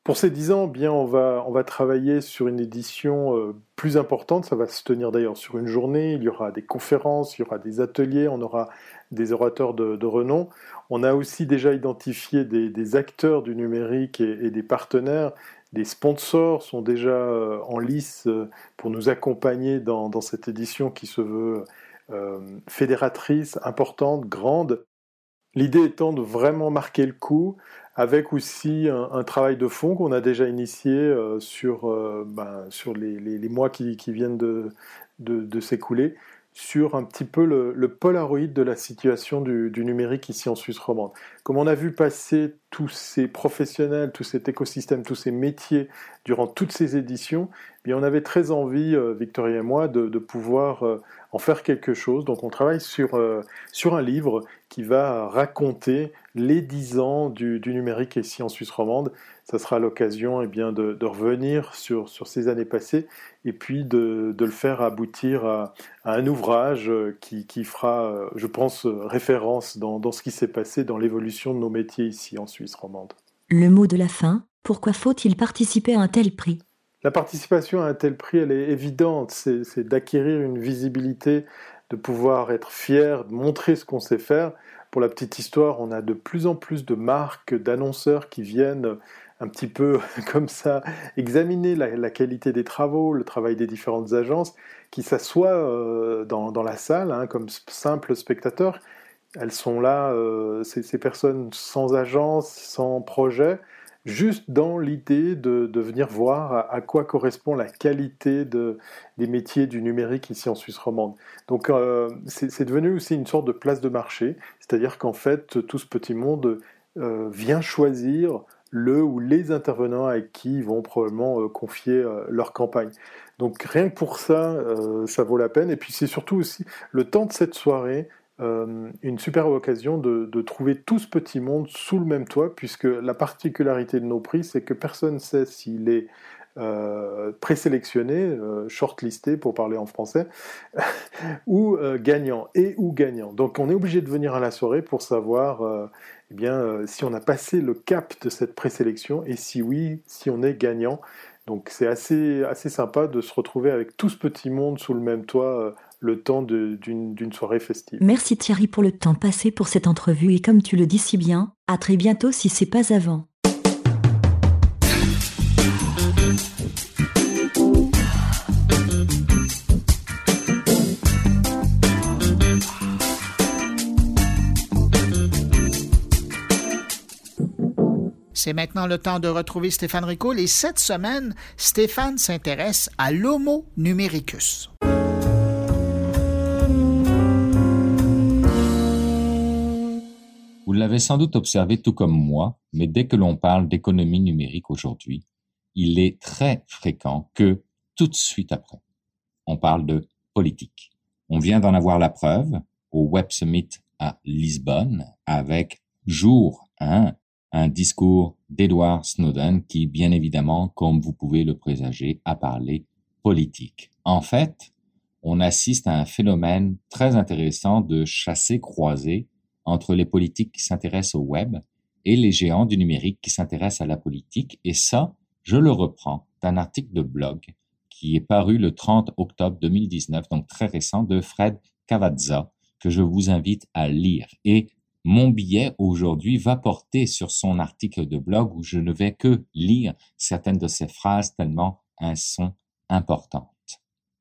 Pour ces 10 ans, bien, on va, on va travailler sur une édition euh, plus importante. Ça va se tenir d'ailleurs sur une journée. Il y aura des conférences, il y aura des ateliers, on aura des orateurs de, renom. On a aussi déjà identifié des, acteurs du numérique et des partenaires les sponsors sont déjà euh, en lice euh, pour nous accompagner dans, cette édition qui se veut euh, fédératrice, importante, grande. L'idée étant de vraiment marquer le coup avec aussi un, travail de fond qu'on a déjà initié sur, ben, les, mois qui, viennent de, s'écouler, sur un petit peu le, le polaroid de la situation du, numérique ici en Suisse romande. Comme on a vu passer tous ces professionnels, tout cet écosystème, tous ces métiers durant toutes ces éditions, eh bien on avait très envie, euh, Victoria et moi, de, pouvoir euh, en faire quelque chose. Donc on travaille sur, euh, sur un livre qui va raconter les dix ans du, numérique ici en Suisse romande. Ça sera l'occasion eh bien, de, revenir sur, sur ces années passées et puis de, le faire aboutir à, un ouvrage qui, qui, fera, je pense, référence dans, dans ce qui s'est passé dans l'évolution de nos métiers ici en Suisse romande. Le mot de la fin, pourquoi faut-il participer à un tel prix? La participation à un tel prix, elle est évidente, c'est d'acquérir une visibilité, de pouvoir être fier, de montrer ce qu'on sait faire. Pour la petite histoire, on a de plus en plus de marques, d'annonceurs qui viennent un petit peu comme ça examiner la, qualité des travaux, le travail des différentes agences, qui s'assoient euh, dans, la salle hein, comme simples spectateurs. Elles sont là, euh, ces, personnes sans agence, sans projet, juste dans l'idée de, venir voir à, quoi correspond la qualité des métiers du numérique ici en Suisse romande. Donc euh, c'est devenu aussi une sorte de place de marché, c'est-à-dire qu'en fait tout ce petit monde vient choisir le ou les intervenants avec qui ils vont probablement euh, confier euh, leur campagne. Donc rien que pour ça, euh, ça vaut la peine. Et puis c'est surtout aussi le temps de cette soirée, une super occasion de, trouver tout ce petit monde sous le même toit, puisque la particularité de nos prix, c'est que personne ne sait s'il est présélectionné, shortlisté pour parler en français, ou gagnant, et ou gagnant. Donc on est obligé de venir à la soirée pour savoir eh bien, euh, si on a passé le cap de cette présélection et si oui, si on est gagnant. Donc c'est assez, assez sympa de se retrouver avec tout ce petit monde sous le même toit euh, le temps d'une soirée festive. Merci Thierry pour le temps passé pour cette entrevue et comme tu le dis si bien, à très bientôt si c'est pas avant. C'est maintenant le temps de retrouver Stéphane Ricoul et cette semaine, Stéphane s'intéresse à l'Homo numericus. Vous l'avez sans doute observé tout comme moi, mais dès que l'on parle d'économie numérique aujourd'hui, il est très fréquent que tout de suite après, on parle de politique. On vient d'en avoir la preuve au Web Summit à Lisbonne avec jour 1 un discours d'Edward Snowden qui, bien évidemment, comme vous pouvez le présager, a parlé politique. En fait, on assiste à un phénomène très intéressant de chassé-croisé entre les politiques qui s'intéressent au web et les géants du numérique qui s'intéressent à la politique. Et ça, je le reprends d'un article de blog qui est paru le 30 octobre 2019, donc très récent, de Fred Cavazza, que je vous invite à lire. Et mon billet aujourd'hui va porter sur son article de blog où je ne vais que lire certaines de ses phrases tellement elles sont importantes.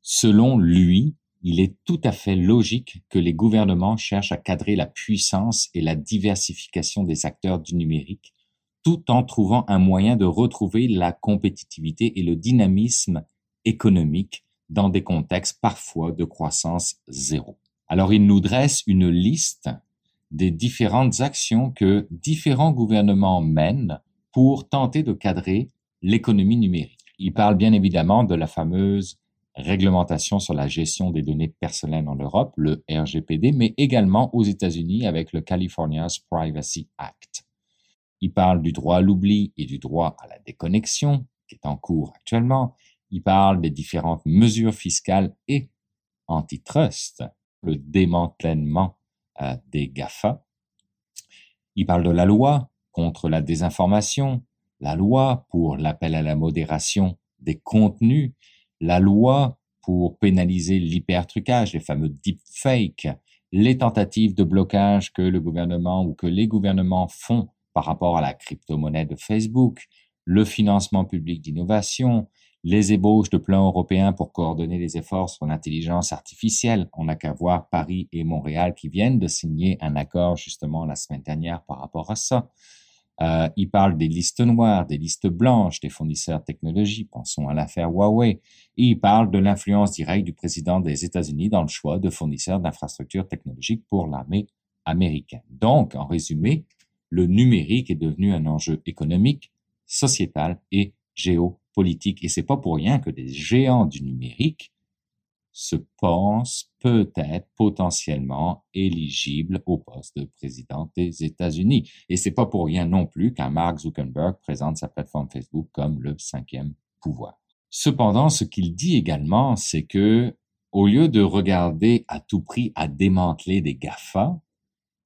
Selon lui, il est tout à fait logique que les gouvernements cherchent à cadrer la puissance et la diversification des acteurs du numérique, tout en trouvant un moyen de retrouver la compétitivité et le dynamisme économique dans des contextes parfois de croissance zéro. Alors il nous dresse une liste des différentes actions que différents gouvernements mènent pour tenter de cadrer l'économie numérique. Il parle bien évidemment de la fameuse réglementation sur la gestion des données personnelles en Europe, le RGPD, mais également aux États-Unis avec le California's Privacy Act. Il parle du droit à l'oubli et du droit à la déconnexion, qui est en cours actuellement. Il parle des différentes mesures fiscales et antitrust, le démantèlement des GAFA. Il parle de la loi contre la désinformation, la loi pour l'appel à la modération des contenus, la loi pour pénaliser l'hypertrucage, les fameux deepfakes, les tentatives de blocage que le gouvernement ou que les gouvernements font par rapport à la crypto-monnaie de Facebook, le financement public d'innovation, les ébauches de plans européens pour coordonner les efforts sur l'intelligence artificielle. On n'a qu'à voir Paris et Montréal qui viennent de signer un accord justement la semaine dernière par rapport à ça. Euh, il parle des listes noires, des listes blanches des fournisseurs de technologie. Pensons à l'affaire Huawei. Il parle de l'influence directe du président des États-Unis dans le choix de fournisseurs d'infrastructures technologiques pour l'armée américaine. Donc, en résumé, le numérique est devenu un enjeu économique, sociétal et géopolitique. Et c'est pas pour rien que des géants du numérique se pensent peut-être potentiellement éligibles au poste de président des États-Unis. Et c'est pas pour rien non plus qu'un Mark Zuckerberg présente sa plateforme Facebook comme le cinquième pouvoir. Cependant, ce qu'il dit également, c'est que au lieu de regarder à tout prix à démanteler des GAFA,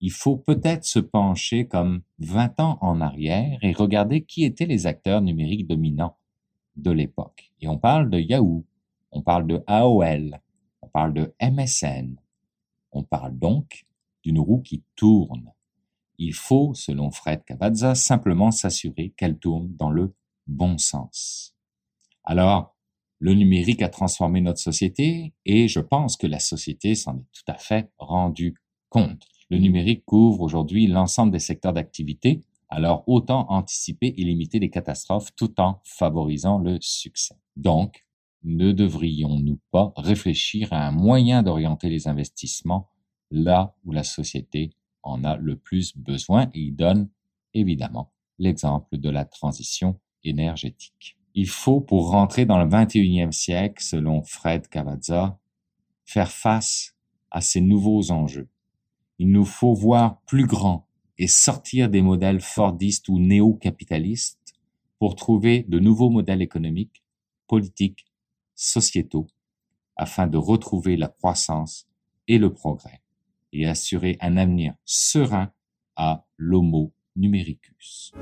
il faut peut-être se pencher comme 20 ans en arrière et regarder qui étaient les acteurs numériques dominants de l'époque. Et on parle de Yahoo, on parle de AOL, on parle de MSN. On parle donc d'une roue qui tourne. Il faut, selon Fred Cavazza, simplement s'assurer qu'elle tourne dans le bon sens. Alors, le numérique a transformé notre société et je pense que la société s'en est tout à fait rendue compte. Le numérique couvre aujourd'hui l'ensemble des secteurs d'activité, alors autant anticiper et limiter les catastrophes tout en favorisant le succès. Donc, ne devrions-nous pas réfléchir à un moyen d'orienter les investissements là où la société en a le plus besoin? Et il donne évidemment l'exemple de la transition énergétique. Il faut, pour rentrer dans le 21e siècle, selon Fred Cavazza, faire face à ces nouveaux enjeux il nous faut voir plus grand et sortir des modèles fordistes ou néo-capitalistes pour trouver de nouveaux modèles économiques, politiques, sociétaux, afin de retrouver la croissance et le progrès et assurer un avenir serein à l'homo numericus.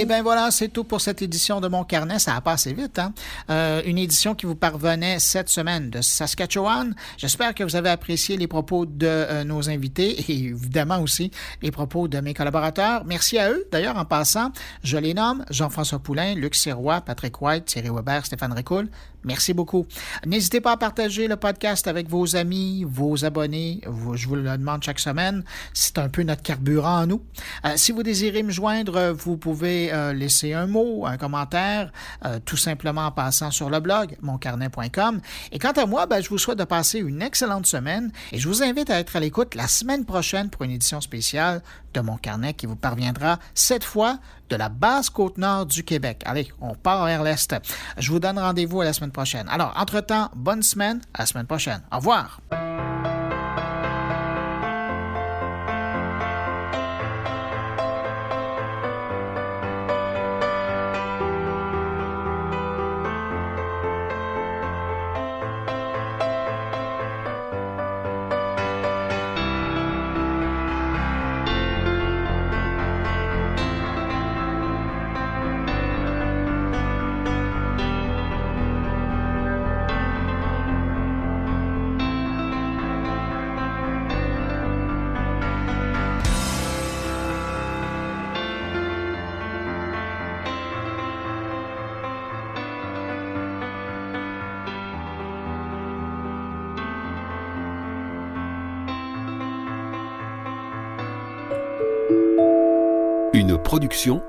Et bien voilà, c'est tout pour cette édition de Mon Carnet. Ça a passé vite. Hein? Euh, une édition qui vous parvenait cette semaine de Saskatchewan. J'espère que vous avez apprécié les propos de euh, nos invités et évidemment aussi les propos de mes collaborateurs. Merci à eux. D'ailleurs, en passant, je les nomme Jean-François Poulain, Luc Sirois, Patrick White, Thierry Weber, Stéphane Ricoul. Merci beaucoup. N'hésitez pas à partager le podcast avec vos amis, vos abonnés. Je vous le demande chaque semaine. C'est un peu notre carburant à nous. Euh, si vous désirez me joindre, vous pouvez euh, laisser un mot, un commentaire, euh, tout simplement en passant sur le blog moncarnet.com. Et quant à moi, ben, je vous souhaite de passer une excellente semaine et je vous invite à être à l'écoute la semaine prochaine pour une édition spéciale de Mon Carnet qui vous parviendra cette fois de la basse côte nord du Québec. Allez, on part vers l'est. Je vous donne rendez-vous à la semaine prochaine. Alors, entre-temps, bonne semaine, à la semaine prochaine. Au revoir.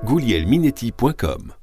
goulielminetti.com